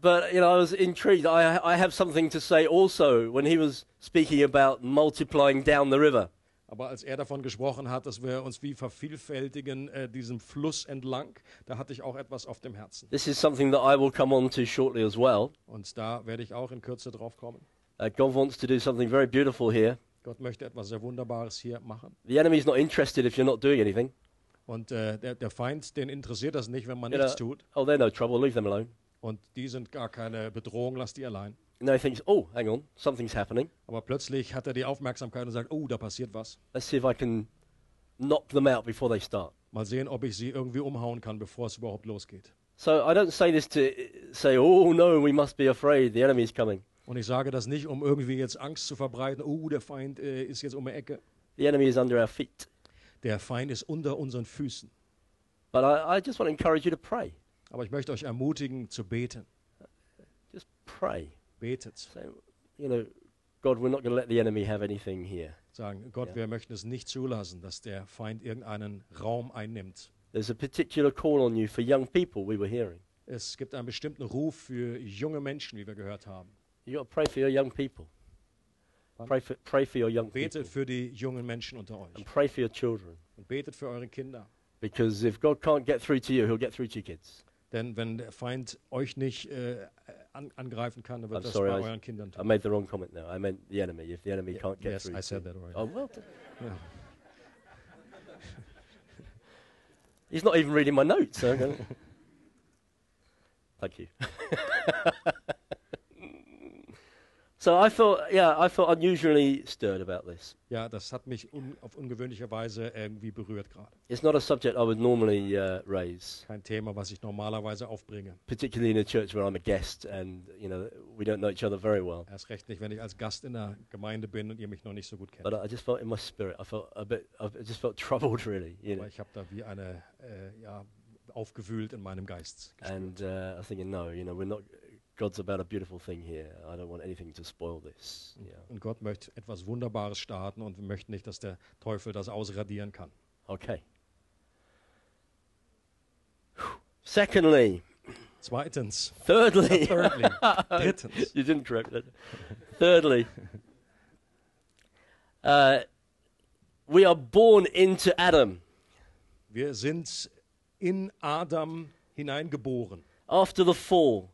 but you know, I was intrigued. I I have something to say also when he was speaking about multiplying down the river. Aber als er davon gesprochen hat, dass wir uns wie vervielfältigen äh, diesem Fluss entlang, da hatte ich auch etwas auf dem Herzen. This is something that I will come on to shortly as well. Und da werde ich auch in Kürze drauf kommen. Uh, God wants to do something very beautiful here. Gott möchte etwas sehr Wunderbares hier machen. The enemy's not interested if you're not doing anything. Und äh, der, der Feind, den interessiert das nicht, wenn man You nichts know, tut. oh, they're no trouble. Leave them alone. Und die sind gar keine Bedrohung, lass die allein. And he thinks, oh, hang on, something's happening. Aber plötzlich hat er die Aufmerksamkeit und sagt, oh, da passiert was. Let's see if I can knock them out before they start. Mal sehen, ob ich sie irgendwie umhauen kann, bevor es überhaupt losgeht. So I don't say this to say, oh no, we must be afraid. The enemy's coming. Und ich sage das nicht, um irgendwie jetzt Angst zu verbreiten. Oh, der Feind äh, ist jetzt um die Ecke. The enemy is under our feet. Der Feind ist unter unseren Füßen. But I, I just want to encourage you to pray. Aber ich möchte euch ermutigen zu beten. Just pray. Betet. Say, you know, God, we're not going to let the enemy have anything here. Sagen, Gott, Ja. wir möchten es nicht zulassen, dass der Feind irgendeinen Raum einnimmt. There's a particular call on you for young people, we were hearing. Es gibt einen bestimmten Ruf für junge Menschen, wie wir gehört haben. you got to pray for your young people. Pray for, pray for your young people. Betet für die jungen Menschen unter euch. And pray for your children. Und betet für eure Kinder. Because if God can't get through to you, he'll get through to your kids. Denn wenn der Feind euch nicht äh, an, angreifen kann, dann wird I'm das sorry, bei I- euren Kindern I tun. made the wrong comment there. I meant the enemy. If the enemy Yeah, can't get yes, through. I to said that already. Oh, well done. He's not even reading my notes. so I'm gonna- Thank you. so I felt, yeah, I felt unusually stirred about this. ja, das hat mich un, auf ungewöhnliche Weise irgendwie berührt gerade. It's not a subject I would normally uh, raise, Kein Thema, was ich normalerweise aufbringe. particularly in a church where I'm a guest and you know we don't know each other very well. Erst recht nicht, wenn ich als Gast in der Gemeinde bin und ihr mich noch nicht so gut kennt. But I just felt in my spirit, I felt a bit, I just felt troubled, really. You know? Aber ich habe da wie eine, äh, ja, aufgewühlt in meinem Geist. gespürt. And uh, I was thinking, no, you know, we're not. God's about a beautiful thing here. I don't want anything to spoil this. Yeah. Und Gott möchte etwas Wunderbares starten und wir möchten nicht, dass der Teufel das ausradieren kann. Okay. Secondly, Zweitens, thirdly, thirdly, drittens. you didn't correct that. thirdly, uh, we are born into Adam. Wir sind in Adam hineingeboren. After the fall,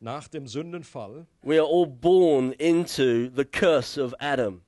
Nach dem Sündenfall we are all born into the curse of Adam.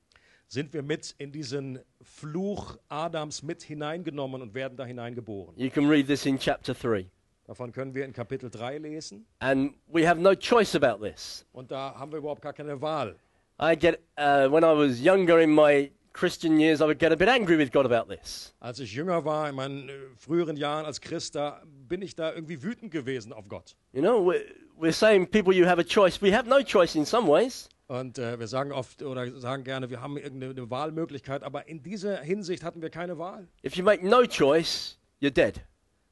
sind wir mit in diesen Fluch Adams mit hineingenommen und werden da hineingeboren. You can read this in chapter 3. Davon können wir in Kapitel 3 lesen. And we have no choice about this. Und da haben wir überhaupt gar keine Wahl. I get, uh, when I was younger in my Christian years, I would get a bit angry with God about this. Als ich jünger war, in meinen äh, früheren Jahren als Christ, da bin ich da irgendwie wütend gewesen auf Gott. You know, we're, we're saying, people, you have a choice. We have no choice in some ways. Und äh, wir sagen oft oder sagen gerne, wir haben irgendeine Wahlmöglichkeit, aber in dieser Hinsicht hatten wir keine Wahl. If you make no choice, you're dead.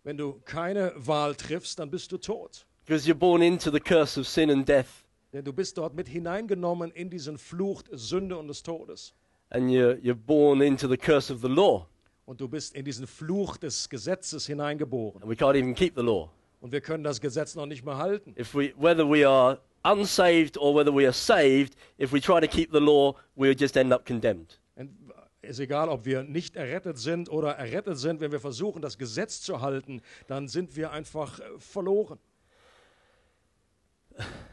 Wenn du keine Wahl triffst, dann bist du tot. Because you're born into the curse of sin and death. Denn du bist dort mit hineingenommen in diesen Fluch Sünde und des Todes. And you're, you're born into the curse of the law. Und du bist in diesen Fluch des Gesetzes hineingeboren. And we can't even keep the law. Und wir können das Gesetz noch nicht mehr halten. If we, whether we are unsaved or whether we are saved, if we try to keep the law, we'll just end up condemned. Und ist egal, ob wir nicht errettet sind oder errettet sind, wenn wir versuchen, das Gesetz zu halten, dann sind wir einfach äh, verloren.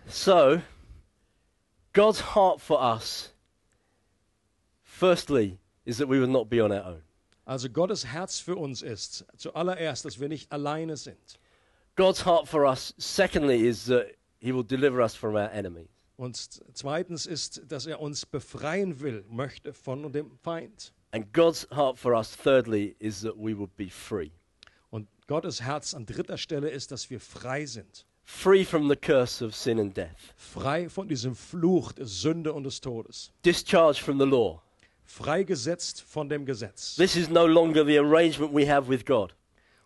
So, God's heart for us, firstly, is that we will not be on our own. Also Gottes Herz für uns ist zuallererst, dass wir nicht alleine sind. God's heart for us, secondly, is that He will deliver us from our enemies. Und zweitens ist, dass er uns befreien will, möchte von dem Feind. And God's heart for us, thirdly, is that we will be free. Und Gottes Herz an dritter Stelle ist, dass wir frei sind. Free from the curse of sin and death. Frei von diesem Fluch der Sünde und des Todes. Discharged from the law. Freigesetzt von dem Gesetz. This is no longer the arrangement we have with God.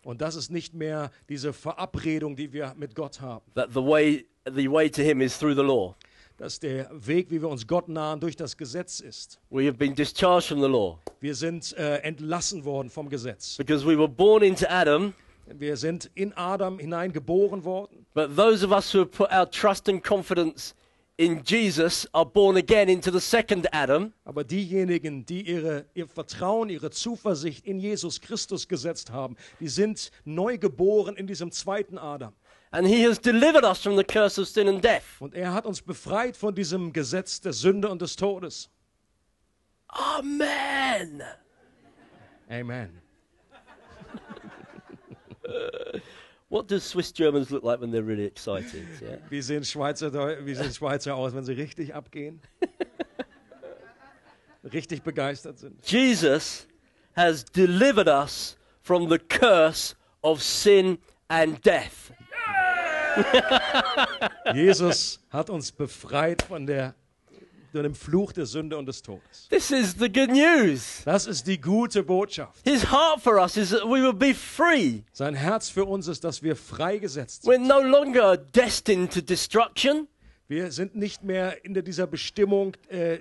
Und das ist nicht mehr diese Verabredung, die wir mit Gott haben. That the way, the way to Him is through the law. Dass der Weg, wie wir uns Gott nahen, durch das Gesetz ist. We have been discharged from the law Wir sind äh, entlassen worden vom Gesetz. because we were born into Adam. Wir sind in Adam hineingeboren worden. But those of us who have put our trust and confidence in Jesus are born again into the second Adam. Aber diejenigen, die ihre, ihr Vertrauen, ihre Zuversicht in Jesus Christus gesetzt haben, die sind neu geboren in diesem zweiten Adam. And he has delivered us from the curse of sin and death. Und er hat uns befreit von diesem Gesetz der Sünde und des Todes. Amen. Amen. What do Swiss Germans look like when they're really excited? Yeah. Wie sehen Schweizer, wie sehen Schweizer aus, wenn sie richtig abgehen? richtig begeistert sind. Jesus has delivered us from the curse of sin and death. Jesus hat uns befreit von, der, von dem Fluch der Sünde und des Todes. This is the good news. Das ist die gute Botschaft. His heart for us is that we will be free. Sein Herz für uns ist, dass wir freigesetzt sind. We're no longer destined to destruction. Wir sind nicht mehr in dieser Bestimmung, äh,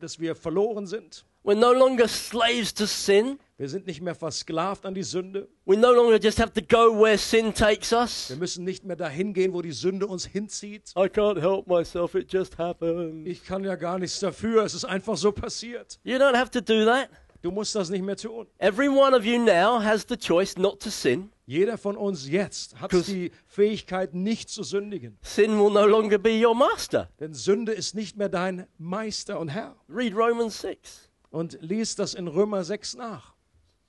dass wir verloren sind. We're no longer slaves to sin. Wir sind nicht mehr versklavt an die Sünde. We no longer just have to go where sin takes us. Wir müssen nicht mehr dahin gehen, wo die Sünde uns hinzieht. I can't help myself, it just happened. Ich kann ja gar nichts dafür. Es ist einfach so passiert. You don't have to do that. Du musst das nicht mehr tun. Every one of you now has the choice not to sin. Jeder von uns jetzt hat die Fähigkeit, nicht zu sündigen. Sin will no longer be your master. Denn Sünde ist nicht mehr dein Meister und Herr. Read Romans 6. Und lies das in Römer 6 nach.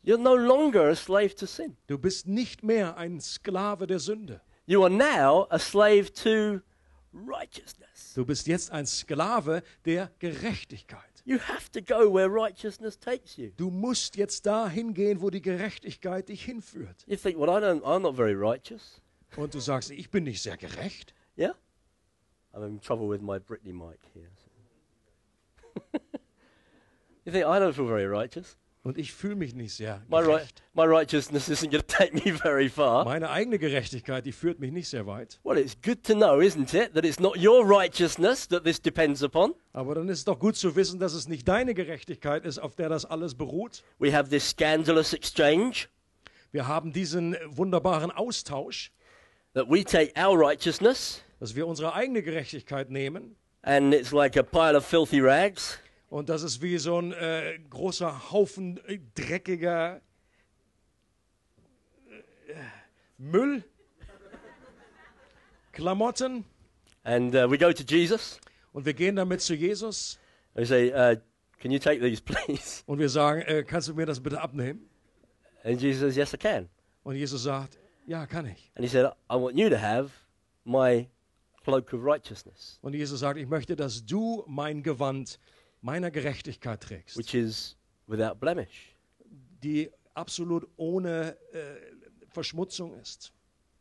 You're no longer a slave to sin. Du bist nicht mehr ein Sklave der Sünde. You are now a slave to righteousness. Du bist jetzt ein Sklave der Gerechtigkeit. You have to go where righteousness takes you. Du musst jetzt dahin gehen, wo die Gerechtigkeit dich hinführt. You think, well, I don't, I'm not very righteous. Und du sagst, ich bin nicht sehr gerecht. Yeah? I'm in trouble with my Britney mic here. you think, I don't feel very righteous. Und ich fühle mich nicht sehr gerecht. my righteousness isn't going to take me very far. Meine eigene Gerechtigkeit, die führt mich nicht sehr weit. Well, it's good to know, isn't it, that it's not your righteousness that this depends upon. Aber dann ist es doch gut zu wissen, dass es nicht deine Gerechtigkeit ist, auf der das alles beruht. We have this scandalous exchange Wir haben diesen wunderbaren Austausch, that we take our righteousness dass wir unsere eigene Gerechtigkeit nehmen. and it's like a pile of filthy rags. Und das ist wie so ein äh, großer Haufen äh, dreckiger äh, Müll, Klamotten. And uh, we go to Jesus Und wir gehen damit zu Jesus and we say, uh, Can you take these, please? und wir sagen, äh, kannst du mir das bitte abnehmen? And Jesus says, Yes, I can. Und Jesus sagt, ja, kann ich. And he said, I want you to have my cloak of righteousness, Und Jesus sagt, ich möchte, dass du mein Gewand meiner Gerechtigkeit trägst, which is without blemish. die absolut ohne äh, Verschmutzung ist.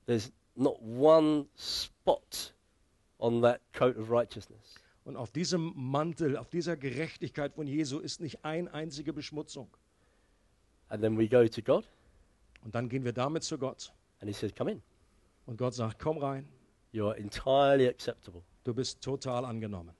There's not one spot on that coat of righteousness. Und auf diesem Mantel, auf dieser Gerechtigkeit von Jesu ist nicht eine einzige Beschmutzung. And then we go to God Und dann gehen wir damit zu Gott. and he says, Come in. Und Gott sagt, komm rein, You are entirely acceptable. du bist total angenommen.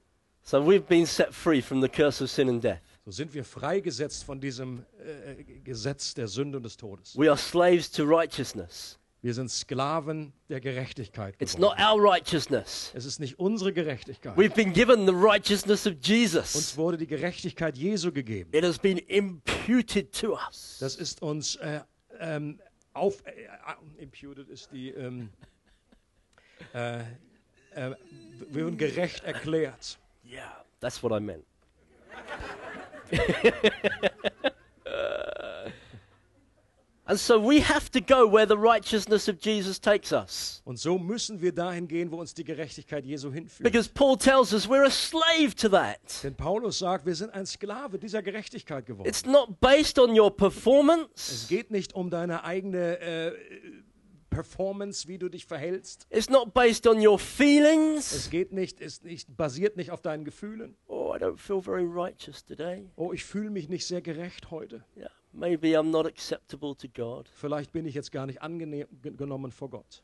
So we've been set free from the curse of sin and death. So sind wir freigesetzt von diesem äh, Gesetz der Sünde und des Todes. We are slaves to righteousness. Wir sind Sklaven der Gerechtigkeit. It's geworden. not our righteousness. Es ist nicht unsere Gerechtigkeit. We've been given the righteousness of Uns Jesus. wurde die Gerechtigkeit Jesu gegeben. It has been imputed to us. Das ist uns äh, ähm, auf. Äh, äh, imputed ist die. Ähm, äh, äh, wir wurden gerecht erklärt. Yeah, that's what I meant. and so we have to go where the righteousness of Jesus takes us. Und so müssen wir dahin gehen, wo uns die Gerechtigkeit Jesu hinführt. Because Paul tells us we're a slave to that. Denn Paulus sagt, wir sind ein Sklave dieser Gerechtigkeit geworden. It's not based on your Es performance. geht nicht um deine eigene äh, Performance, wie du dich verhältst. It's not based on your Es feelings. geht nicht, ist nicht, basiert nicht auf deinen Gefühlen. Oh, I don't feel very righteous today. Oh, ich fühle mich nicht sehr gerecht heute. Yeah, maybe I'm not acceptable to God. Vielleicht bin ich jetzt gar nicht angenommen vor Gott.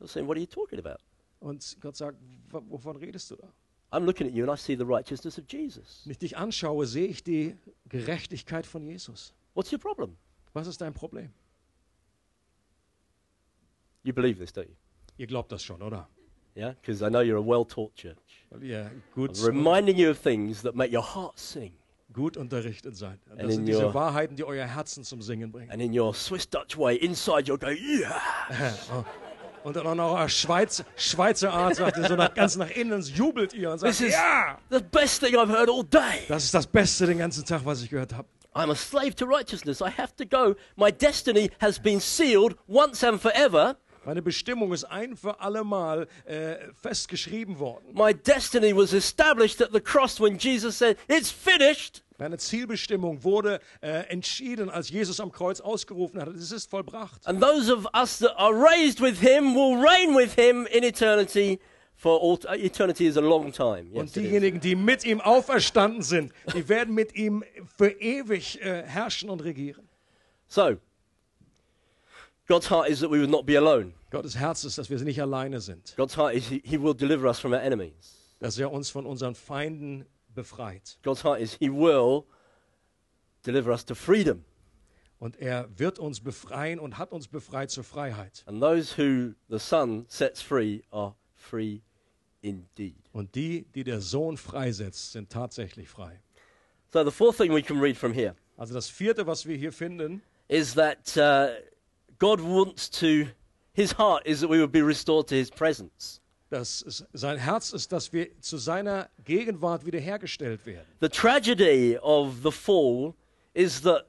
I'm saying, what are you talking about? Und Gott sagt, "W- wovon redest du da? I'm looking at you and I see the righteousness of Jesus. Wenn ich dich anschaue, sehe ich die Gerechtigkeit von Jesus. What's your problem? Was ist dein Problem? You believe this, don't you? Ihr glaubt das schon, oder? Yeah, because I know you're a well-taught church. Weil ihr gut, I'm reminding you of things that make your heart sing. gut unterrichtet seid. And Das sind in diese your- Wahrheiten, die euer Herzen zum Singen bringen. And in your Swiss Dutch way, inside you'll go, yeah. Und dann auch noch euer Schweiz, Schweizer Art sagt so nach, ganz nach innen jubelt ihr und sagt, This is ja, the best thing I've heard all day. das ist das Beste den ganzen Tag, was ich gehört habe. I'm a slave to righteousness. I have to go. My destiny has been sealed once and forever. Meine Bestimmung ist ein für allemal äh, festgeschrieben worden. My destiny was established at the cross when Jesus said, It's finished. Meine Zielbestimmung wurde äh, entschieden, als Jesus am Kreuz ausgerufen hat. Es ist vollbracht. And those of us that are raised with him will reign with him in eternity. For all uh, eternity is a long time. Yes, Und diejenigen, die mit ihm auferstanden sind, die werden mit ihm für ewig äh, herrschen und regieren. So, God's heart is that we would not be alone. Gottes Herz ist, dass wir nicht alleine sind, God's heart is he, he will deliver us from our enemies. dass er uns von unseren Feinden befreit. God's heart is he will deliver us to freedom. Und er wird uns befreien und hat uns befreit zur Freiheit. And those who the Son sets free are free indeed. Und die, die der Sohn freisetzt, sind tatsächlich frei. So the fourth thing we can read from here Also das vierte, was wir hier finden, is that uh, God wants to, his heart is that we would be restored to his presence. dass es, sein Herz ist, dass wir zu seiner Gegenwart wiederhergestellt werden. The tragedy of the fall is that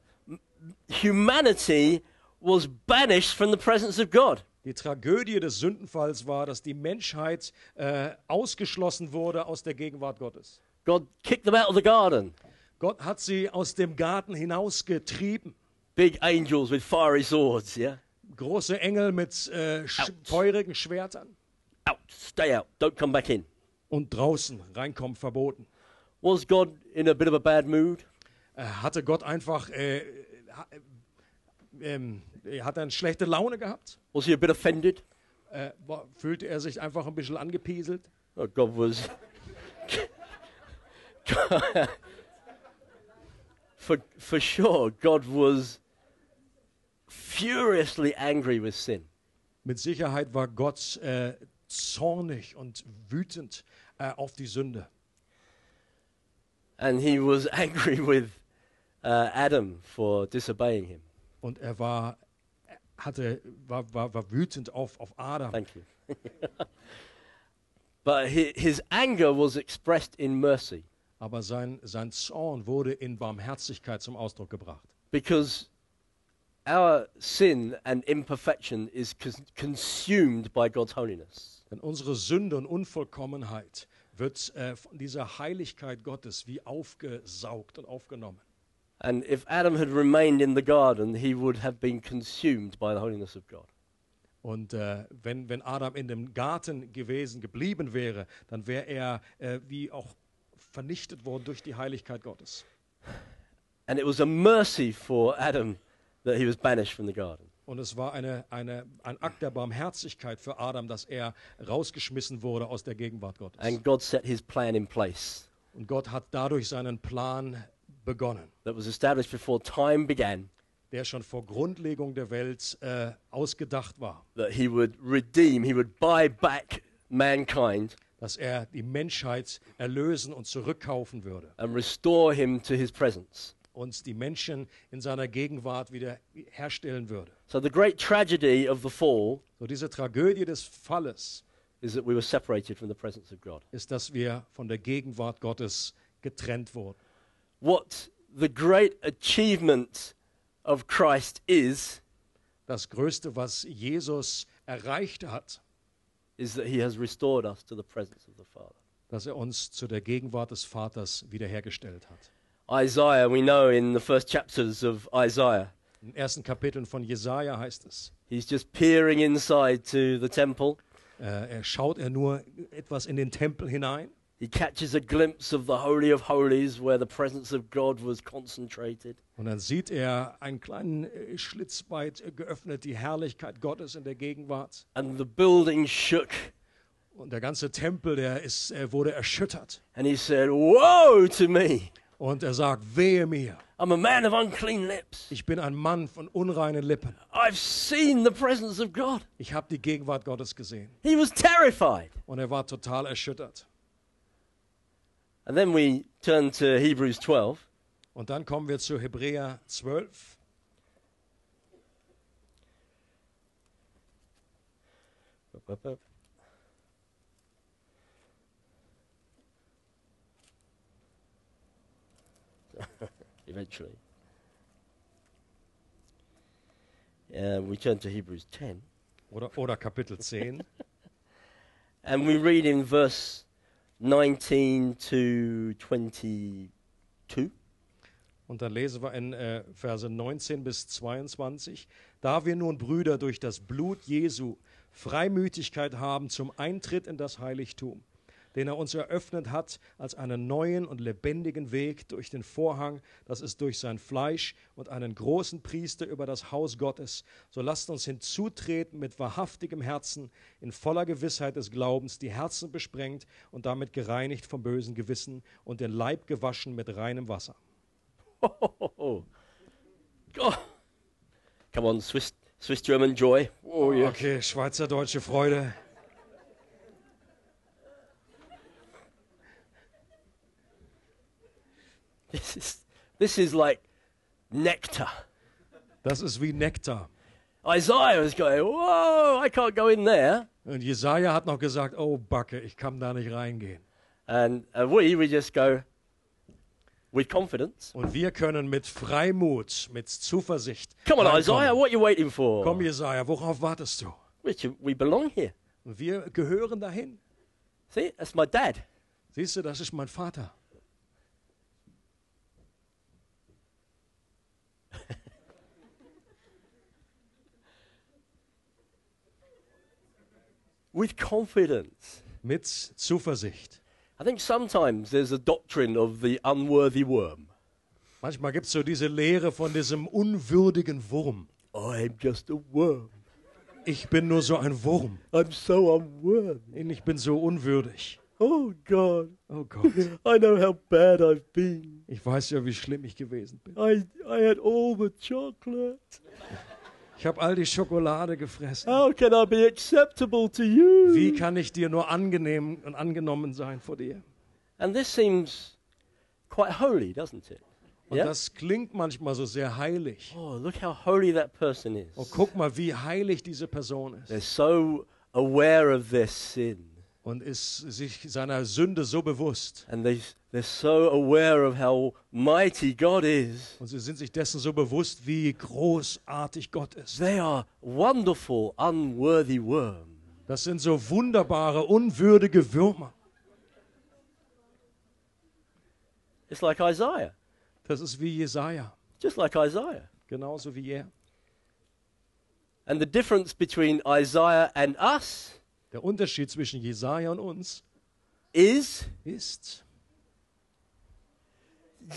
humanity was banished from the presence of God. Die Tragödie des Sündenfalls war, dass die Menschheit äh, ausgeschlossen wurde aus der Gegenwart Gottes. God kicked them out of the garden. Gott hat sie aus dem Garten hinausgetrieben. Big angels with fiery swords, yeah? Große Engel mit äh, sch feurigen Schwertern. Out, stay out, don't come back in. Und draußen reinkommen verboten. Was God in a bit of a bad mood? Äh, hatte Gott einfach, äh, ha, äh, ähm, hat er eine schlechte Laune gehabt? Was he a bit offended? Äh, war, fühlte er sich einfach ein bisschen angepieselt? Oh, God was. for, for sure, God was furiously angry with sin. Mit Sicherheit war Gott äh, zornig und wütend äh, auf die Sünde. And he was angry with uh, Adam for disobeying him. Und er war, hatte, war, war, war wütend auf, auf Adam. Thank you. but hi- his anger was expressed in mercy Aber sein, sein Zorn wurde in Barmherzigkeit zum Ausdruck gebracht. because our sin and imperfection is cons- consumed by God's holiness. Denn unsere Sünde und Unvollkommenheit wird äh, von dieser Heiligkeit Gottes wie aufgesaugt und aufgenommen. And if Adam had remained in the garden, he would have been consumed by the holiness of God. Und äh, wenn, wenn Adam in dem Garten gewesen, geblieben wäre, dann wäre er äh, wie auch vernichtet worden durch die Heiligkeit Gottes. And it was a mercy for Adam that he was banished from the garden. Und es war eine, eine, ein Akt der Barmherzigkeit für Adam, dass er rausgeschmissen wurde aus der Gegenwart Gottes. And God set his plan in place Und Gott hat dadurch seinen Plan begonnen, that was established before time began der schon vor Grundlegung der Welt äh, ausgedacht war, that he would redeem, he would buy back mankind dass er die Menschheit erlösen und zurückkaufen würde and restore him to his presence. Und die Menschen in seiner Gegenwart wieder herstellen würde. So the great tragedy of the fall So diese Tragödie des Falles is that we were separated from the presence of God. ist, dass wir von der Gegenwart Gottes getrennt wurden. What the great achievement of Christ is, Das Größte, was Jesus erreicht hat, is that he has restored us to the presence of the Father. dass er uns zu der Gegenwart des Vaters wiederhergestellt hat. Isaiah, we know in the first chapters of Isaiah, ersten Kapiteln von Jesaja heißt es, he's just peering inside to the temple. äh, er schaut er nur etwas in den Tempel hinein. He catches a glimpse of the Holy of Holies where the presence of God was concentrated. Und dann sieht er einen kleinen äh, Schlitz weit äh, geöffnet, die Herrlichkeit Gottes in der Gegenwart. And the building shook. Und der ganze Tempel, der ist, wurde erschüttert. And he said, Woe to me! Und er sagt, wehe mir, I'm a man of unclean lips. ich bin ein Mann von unreinen Lippen. I've seen the presence of God. Ich habe die Gegenwart Gottes gesehen. He was terrified. Und er war total erschüttert. And then we turn to Hebrews 12. Und dann kommen wir zu Hebräer 12. Eventually. Uh, we turn to Hebrews 10. Oder, oder Kapitel 10. And we read in verse 19 to 22. Und dann lesen wir in äh, Verse 19 bis 22. Da wir nun, Brüder, durch das Blut Jesu Freimütigkeit haben zum Eintritt in das Heiligtum, den er uns eröffnet hat als einen neuen und lebendigen Weg durch den Vorhang, das ist durch sein Fleisch und einen großen Priester über das Haus Gottes, so lasst uns hinzutreten mit wahrhaftigem Herzen, in voller Gewissheit des Glaubens, die Herzen besprengt und damit gereinigt vom bösen Gewissen und den Leib gewaschen mit reinem Wasser. Oh, Come on, Swiss, Swiss German joy. Oh, yeah. Okay, schweizerdeutsche Freude. This is, this is like nectar. Das ist wie Nektar. Isaiah is going, Whoa, I can't go in there. Und Jesaja hat noch gesagt: Oh, Backe, ich kann da nicht reingehen. And, and we, we just go with confidence. Und wir können mit Freimut, mit Zuversicht. Come on, reinkommen. Isaiah, what are you waiting for? Komm, Jesaja, worauf wartest du? We, we belong here. Und wir gehören dahin. See, that's my dad. Siehst du, das ist mein Vater. With confidence. Mit Zuversicht. I think sometimes there's a doctrine of the unworthy worm. Manchmal gibt es so diese Lehre von diesem unwürdigen Wurm. I'm just a worm. Ich bin nur so ein Wurm. I'm so unworthy. Ich bin so unwürdig. Oh God, Oh Gott. I know how bad I've been. Ich weiß ja, wie schlimm ich gewesen bin. I, I had all the chocolate. Ich habe all die Schokolade gefressen. How can I be acceptable to you? Wie kann ich dir nur angenehm und angenommen sein vor dir? And this seems quite holy, doesn't it? Und Yeah? das klingt manchmal so sehr heilig. Oh, look how holy that person is. Oh, guck mal, wie heilig diese Person They're ist. so aware of their sin. Und ist sich seiner Sünde so bewusst. And they, they're so aware of how mighty God is. Und sie sind sich dessen so bewusst, wie großartig Gott ist. They are wonderful, unworthy worms. Das sind so wunderbare, unwürdige Würmer. It's like Isaiah, Das ist wie Jesaja. just like Isaiah. Genauso wie er. And the difference between Isaiah and us Der Unterschied zwischen Jesaja und uns is ist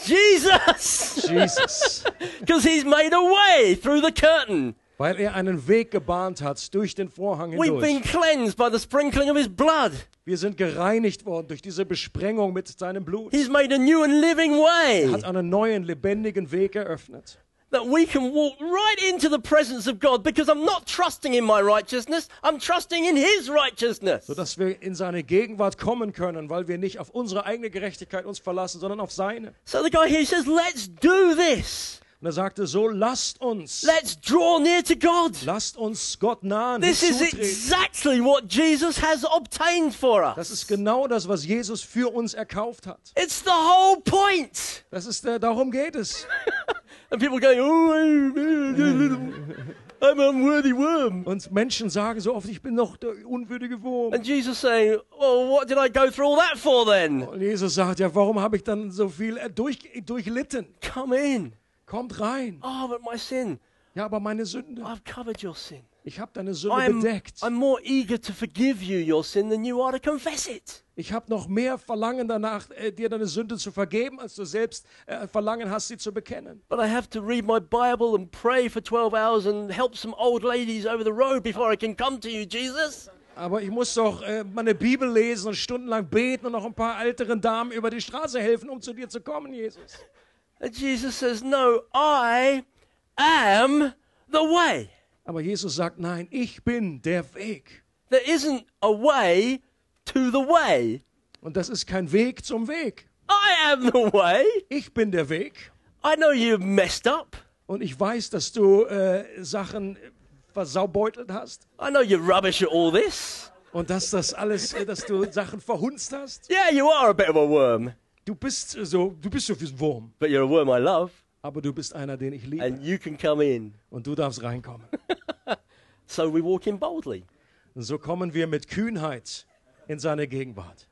Jesus! Jesus. Because he's made a way through the curtain. Weil er einen Weg gebahnt hat durch den Vorhang We've been cleansed by the sprinkling of his blood. Wir sind gereinigt worden durch diese Besprengung mit seinem Blut. He's made a new and living Er hat einen neuen, lebendigen Weg eröffnet. That we can walk right into the presence of God because I'm not trusting in my righteousness, I'm trusting in his righteousness. Sodass wir in seine Gegenwart kommen können, weil wir nicht auf unsere eigene Gerechtigkeit uns verlassen, sondern auf seine. So the guy here says, Let's do this. Und er sagte so, lasst uns, Let's draw near to God. lasst uns Gott nahen, This is exactly what Jesus has obtained for Das us. ist genau das, was Jesus für uns erkauft hat. It's the whole point. Das ist, äh, darum geht es. And people going, Oh, I'm unworthy worm. Und Menschen sagen so oft, ich bin noch der unwürdige Wurm. And Jesus saying, Well, what did I go through all that for then? Und Jesus sagt, ja, warum habe ich dann so viel äh, durch, durchlitten? Come in. Kommt rein. Oh, but my sin. Ja, aber meine Sünde, I've covered your sin. Ich habe deine Sünde I'm, bedeckt. I'm more eager to forgive you your sin than you are to confess it. Ich habe noch mehr Verlangen danach, äh, dir deine Sünde zu vergeben, als du selbst äh, Verlangen hast, sie zu bekennen. But I have to read my Bible and pray for 12 hours and help some old ladies over the road before I can come to you, Jesus. Aber ich muss doch äh, meine Bibel lesen und stundenlang beten und noch ein paar älteren Damen über die Straße helfen, um zu dir zu kommen, Jesus. And Jesus says, No, I am the way. Aber Jesus sagt, nein, ich bin der Weg. There isn't a way to the way. Und das ist kein Weg zum Weg. I am the way. Ich bin der Weg. I know you've messed up. Und ich weiß, dass du äh, Sachen versaubeutelt hast. I know you're rubbish at all this. Und dass das alles, äh, dass du Sachen verhunzt hast. Yeah, you are a bit of a worm, Du bist so, du bist so wie ein Wurm. but you're a worm I love, Aber du bist einer, den ich liebe. and you can come in. Und du darfst reinkommen. So we walk in boldly. Und so kommen wir mit Kühnheit in seine Gegenwart.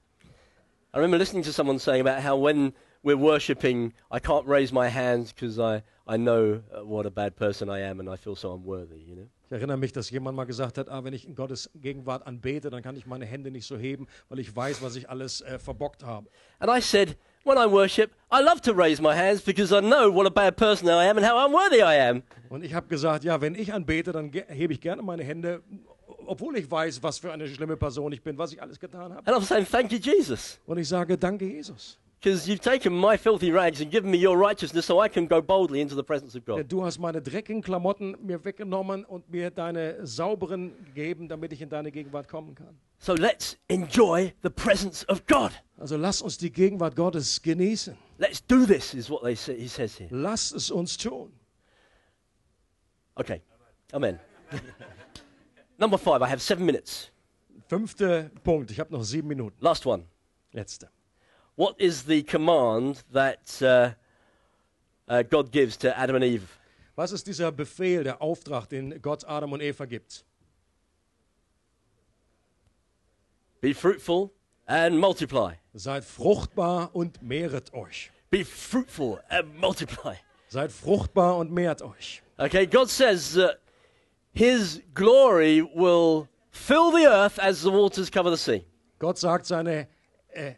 I remember listening to someone saying about how when we're worshipping, I can't raise my hands because I, I know uh, what a bad person I am and I feel so unworthy, you know. Ich erinnere mich, dass jemand mal gesagt hat, ah, wenn ich in Gottes Gegenwart anbete, dann kann ich meine Hände nicht so heben, weil ich weiß, was ich alles äh, verbockt habe. And I said, when I worship, I love to raise my hands because I know what a bad person I am and how unworthy I am. Und ich habe gesagt, ja, wenn ich anbete, dann hebe ich gerne meine Hände, obwohl ich weiß, was für eine schlimme Person ich bin, was ich alles getan habe. And I'm saying, thank you, Jesus, Und ich sage, danke Jesus. Because you've taken my filthy rags and given me your righteousness so I can go boldly into the presence of God. Du hast meine dreckigen Klamotten mir weggenommen und mir deine sauberen gegeben, damit ich in deine Gegenwart kommen kann. So let's enjoy the presence of God. Also lass uns die Gegenwart Gottes genießen. Let's do this, is what they say, he says here. Lass es uns tun. Okay, amen. Number five, I have seven minutes. Fünfter Punkt. Ich habe noch sieben Minuten. Last one. Letzte. What is the command that uh, uh, God gives to Adam and Eve? Was ist dieser Befehl, der Auftrag, den Gott Adam und Eva gibt? Be fruitful and multiply. Seid fruchtbar und mehret euch. Be fruitful and multiply. Seid fruchtbar und mehrt euch. Okay, God says that His glory will fill the earth as the waters cover the sea. Gott sagt, seine äh,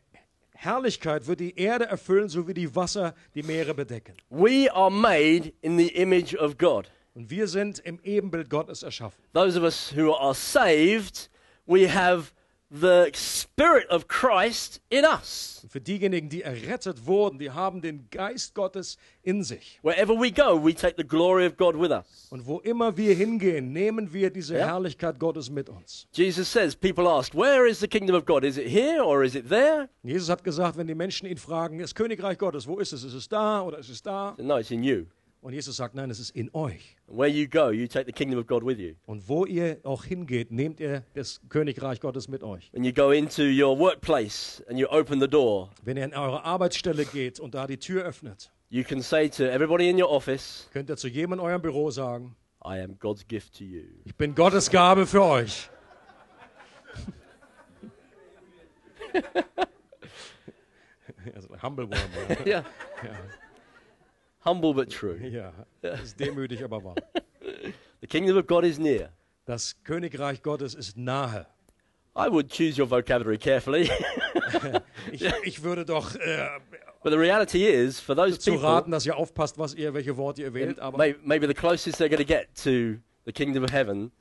Herrlichkeit wird die Erde erfüllen, so wie die Wasser die Meere bedecken. We are made in the image of God. Und wir sind im Ebenbild Gottes erschaffen. Those of us who are saved, we have the Spirit of Christ in us. Und für diejenigen, die errettet wurden, die haben den Geist Gottes in sich. Wherever we go, we take the glory of God with us. Und wo immer wir hingehen, nehmen wir diese Ja. Herrlichkeit Gottes mit uns. Jesus says, people ask, where is the kingdom of God? Is it here or is it there? Jesus hat gesagt, wenn die Menschen ihn fragen, das Königreich Gottes, wo ist es? Ist es da oder ist es da? No, it's in you. Und Jesus sagt, nein, es ist in euch. Where you go, you take the kingdom of God with you. Und wo ihr auch hingeht, nehmt ihr das Königreich Gottes mit euch. When you go into your workplace and you open the door, Wenn ihr in eure Arbeitsstelle geht und da die Tür öffnet, you can say to everybody in your office, könnt ihr zu jedem in eurem Büro sagen, I am God's gift to you. ich bin Gottes Gabe für euch. also humble worm, yeah. Humble but true. ja. ist demütig, aber wahr. The kingdom of God is near. Das Königreich Gottes ist nahe. I would choose your vocabulary carefully. Ich, ich würde doch äh, but the reality is, for those zu people, raten, dass ihr aufpasst, was ihr, welche Worte ihr wählt. Aber may, maybe the closest they're going to get to the kingdom of heaven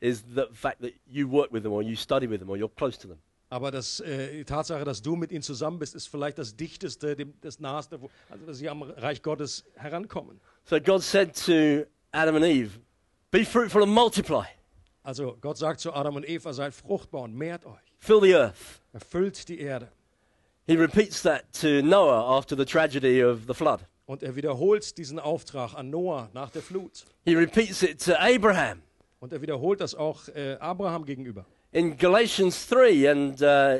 is the fact that you work with them or you study with them or you're close to them. Aber das, äh, die Tatsache, dass du mit ihnen zusammen bist, ist vielleicht das Dichteste, dem, das Naheste, wo, also dass sie am Reich Gottes herankommen. So God said to Adam and Eve, Be fruitful and multiply, Also Gott sagt zu Adam und Eva, seid fruchtbar und mehrt euch. fill the earth. Erfüllt die Erde. He repeats that to Noah after the tragedy of the flood. Und er wiederholt diesen Auftrag an Noah nach der Flut. He repeats it to Abraham. Und er wiederholt das auch äh, Abraham gegenüber. In Galatians 3 and uh,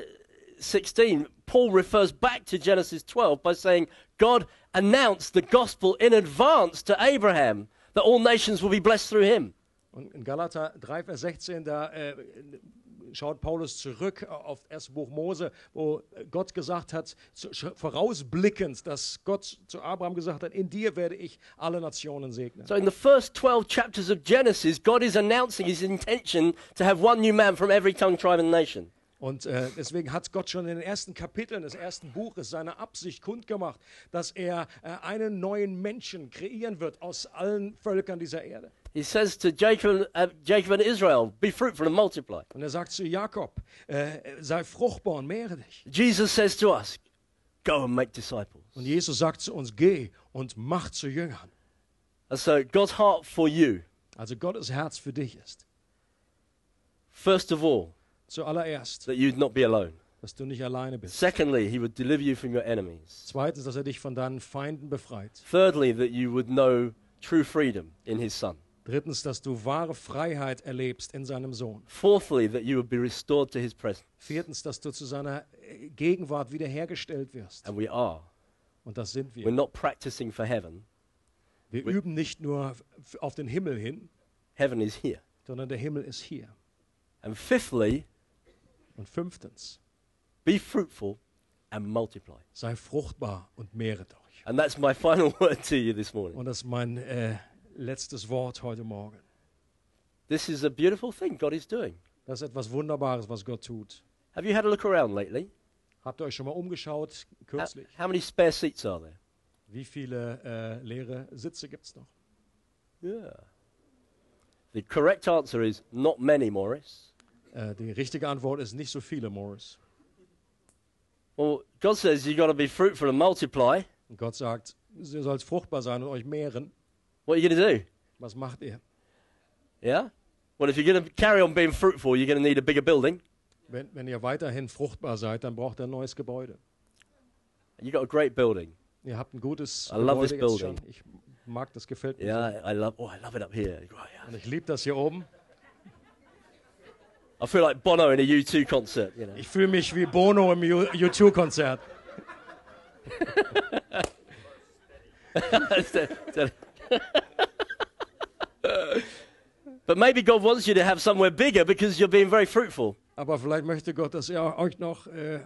16, Paul refers back to Genesis 12 by saying, God announced the gospel in advance to Abraham that all nations will be blessed through him. Und in Galater 3, Vers 16, da äh, schaut Paulus zurück auf das erste Buch Mose, wo Gott gesagt hat, vorausblickend, dass Gott zu Abraham gesagt hat, in dir werde ich alle Nationen segnen. So, in the first 12 chapters of Genesis, God is announcing his intention to have one new man from every tongue, tribe, and nation. Und äh, deswegen hat Gott schon in den ersten Kapiteln des ersten Buches seine Absicht kundgemacht, dass er äh, einen neuen Menschen kreieren wird aus allen Völkern dieser Erde. He says to Jacob, uh, Jacob and Israel, Be fruitful and multiply. Und er sagt zu Jakob, äh, sei fruchtbar und mehre dich. Jesus says to us, Go and make disciples. Und Jesus sagt zu uns, geh und mach zu Jüngern. And so, God's heart for you, Also Gottes Herz für dich ist. first of all, Zuallererst, that you'd not be alone. dass du nicht alleine bist. Secondly, he would deliver you from your enemies. Zweitens, dass er dich von deinen Feinden befreit. Thirdly, that you would know true freedom in his Son. Drittens, dass du wahre Freiheit erlebst in seinem Sohn. Fourthly, that you would be restored to his presence. Viertens, dass du zu seiner äh, Gegenwart wiederhergestellt wirst. And we are. Und das sind We're wir. not practicing for heaven, Wir üben nicht nur auf den Himmel hin, heaven is here. sondern der Himmel ist hier. And fifthly, Und fünftens, be fruitful and multiply. sei fruchtbar und mehret euch. And that's my final word to you this morning. Und das ist mein äh, letztes Wort heute Morgen. This is a beautiful thing God is doing. Das ist etwas Wunderbares, was Gott tut. Have you had a look around lately? Habt ihr euch schon mal umgeschaut, How, kürzlich? how many spare seats are there? Wie viele äh, leere Sitze gibt es noch? Yeah. The correct answer is not many, Morris. Äh, die richtige Antwort ist nicht so viele, Morris. Well, God says you've got to be fruitful and multiply. Und Gott sagt, ihr sollt fruchtbar sein und euch mehren. What are you going to do? Was macht ihr? Yeah? Well, if you're going to carry on being fruitful, you're going to need a bigger building. Wenn, wenn ihr weiterhin fruchtbar seid, dann braucht ihr ein neues Gebäude. You've got a great building. Ihr habt ein gutes I love this Gebäude jetzt schon. building. Ich mag das, gefällt mir. Yeah, I love. Oh, I love it up here. So. Und ich liebe das hier oben. I feel like Bono in a U2 concert. You know. Ich fühle mich wie Bono im U- U2-Konzert. but maybe God wants you to have somewhere bigger because you're being very fruitful. Aber vielleicht möchte Gott, dass ihr euch noch äh,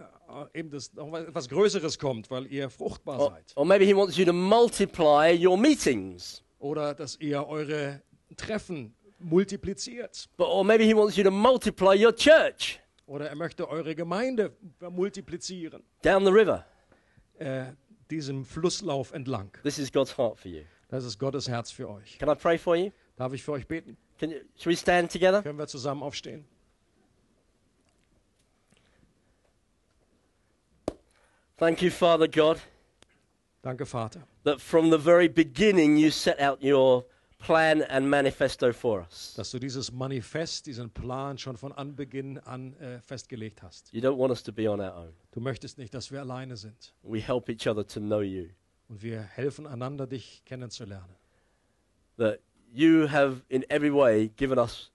eben das, noch etwas Größeres kommt, weil ihr fruchtbar Or, seid. or maybe He wants you to multiply your meetings. Oder dass ihr eure Treffen multipliziert. But, or maybe He wants you to multiply your church Oder er möchte eure Gemeinde multiplizieren. down the river. Äh, diesem Flusslauf entlang. This is God's heart for you. Das ist Gottes Herz für euch. Can I pray for you? Darf ich für euch beten? Can you, should we stand together? Können wir zusammen aufstehen? Thank you, Father God, Danke, Vater, that from the very beginning you set out your plan and manifesto for us. dass du dieses Manifest, diesen Plan schon von Anbeginn an äh, festgelegt hast. You don't want us to be on our own. Du möchtest nicht, dass wir alleine sind. We help each other to know you. Und wir helfen einander, dich kennenzulernen. That you have in every way given us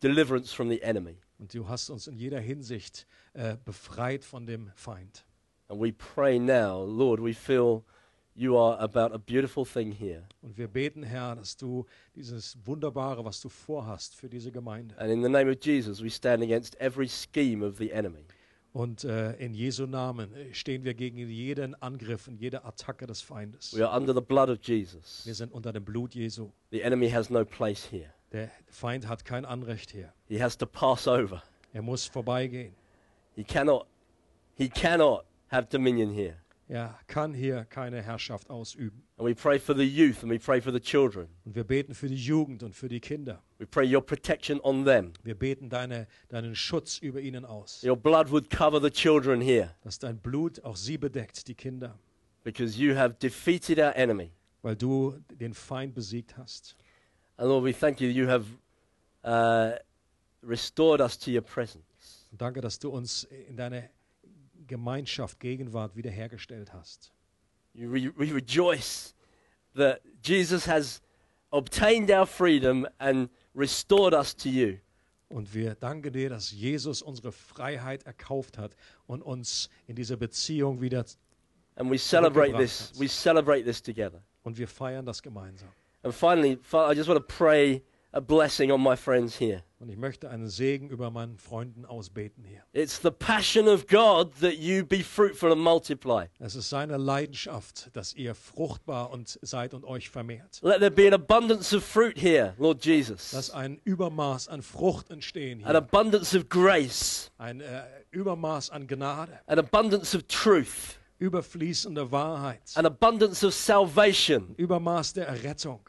deliverance from the enemy. Und du hast uns in jeder Hinsicht äh, befreit von dem Feind. And we pray now, Lord, we feel you are about a beautiful thing here. Und wir beten, Herr, dass du dieses Wunderbare, was du vorhast für diese Gemeinde. And in the name of Jesus, we stand against every scheme of the enemy. Und äh, in Jesu Namen äh, stehen wir gegen jeden Angriff und jede Attacke des Feindes. We are under the blood of Jesus. Wir sind unter dem Blut Jesu. The enemy has no place here. Der Feind hat kein Anrecht hier. He has to pass over. Er muss vorbeigehen. He cannot he cannot have dominion here. Er kann hier keine Herrschaft ausüben. And we pray for the youth and we pray for the children. Und wir beten für die Jugend und für die Kinder. We pray your protection on them. Wir beten deine, deinen Schutz über ihnen aus. Your blood would cover the children here Dass dein Blut auch sie bedeckt, die Kinder. because you have defeated our enemy. Weil du den Feind besiegt hast. And Lord, we thank you you have uh, restored us to your presence. Und danke, dass du uns in deine Gemeinschaft, Gegenwart wiederhergestellt hast. You re- we rejoice that Jesus has obtained our freedom and restored us to you. Und wir danken dir, dass Jesus unsere Freiheit erkauft hat und uns in diese Beziehung wieder. And we celebrate this. We celebrate this together. Und wir feiern das gemeinsam. And finally, I just want to pray a blessing on my friends here. Und ich möchte einen Segen über meinen Freunden ausbeten hier. It's the passion of God that you be fruitful and multiply. Es ist seine Leidenschaft, dass ihr fruchtbar und seid und euch vermehrt. Let there be an abundance of fruit here, Lord Jesus. Dass ein Übermaß an Frucht entstehen An hier. abundance of grace. Ein äh, Übermaß an Gnade, An abundance of truth. überfließende Wahrheit, An abundance of salvation. Übermaß der Errettung.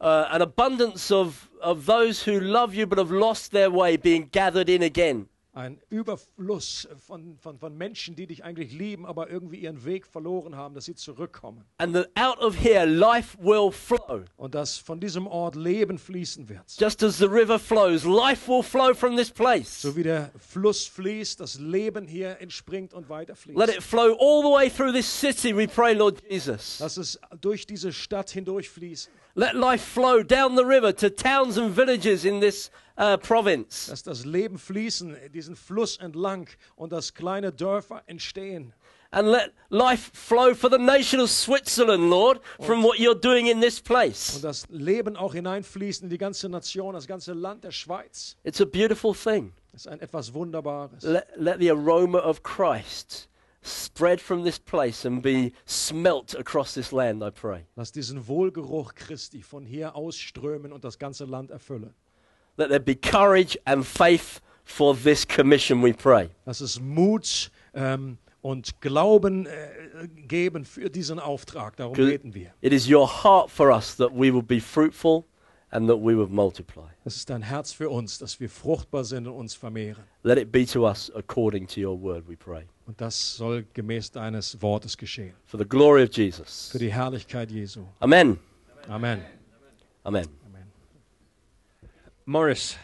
Uh, an abundance of, of those who love you but have lost their way being gathered in again. Ein Überfluss von, von, von Menschen, die dich eigentlich lieben, aber irgendwie ihren Weg verloren haben, dass sie zurückkommen. And that out of here life will flow. Und dass von diesem Ort Leben fließen wird. Just as the river flows, life will flow from this place. So wie der Fluss fließt, das Leben hier entspringt und weiterfließt. Let it flow all the way through this city, we pray, Lord Jesus. Lass es durch diese Stadt hindurchfließen. Let life flow down the river to towns and villages in this uh, province. Lass das Leben fließen, diesen Fluss entlang und dass kleine Dörfer entstehen. And let life flow for the nation of Switzerland, Lord, from what you're doing in this place. Und das Leben auch hineinfließt in die ganze Nation, das ganze Land der Schweiz. It's a beautiful thing. Das ist ein etwas Wunderbares. Let, let the aroma of Christ spread from this place and be smelt across this land, I pray. Lass diesen Wohlgeruch Christi von hier ausströmen und das ganze Land erfüllen. Let there be courage and faith for this commission, we pray. Lass es Mut ähm, und Glauben äh, geben für diesen Auftrag. Darum beten wir. It is your heart for us that we will be fruitful and that we will multiply. Das ist dein Herz für uns, dass wir fruchtbar sind und uns vermehren. Let it be to us according to your word, we pray. Und das soll gemäß deines Wortes geschehen. For the glory of Jesus. Für die Herrlichkeit Jesu. Amen. Amen. Amen. Amen. Morris,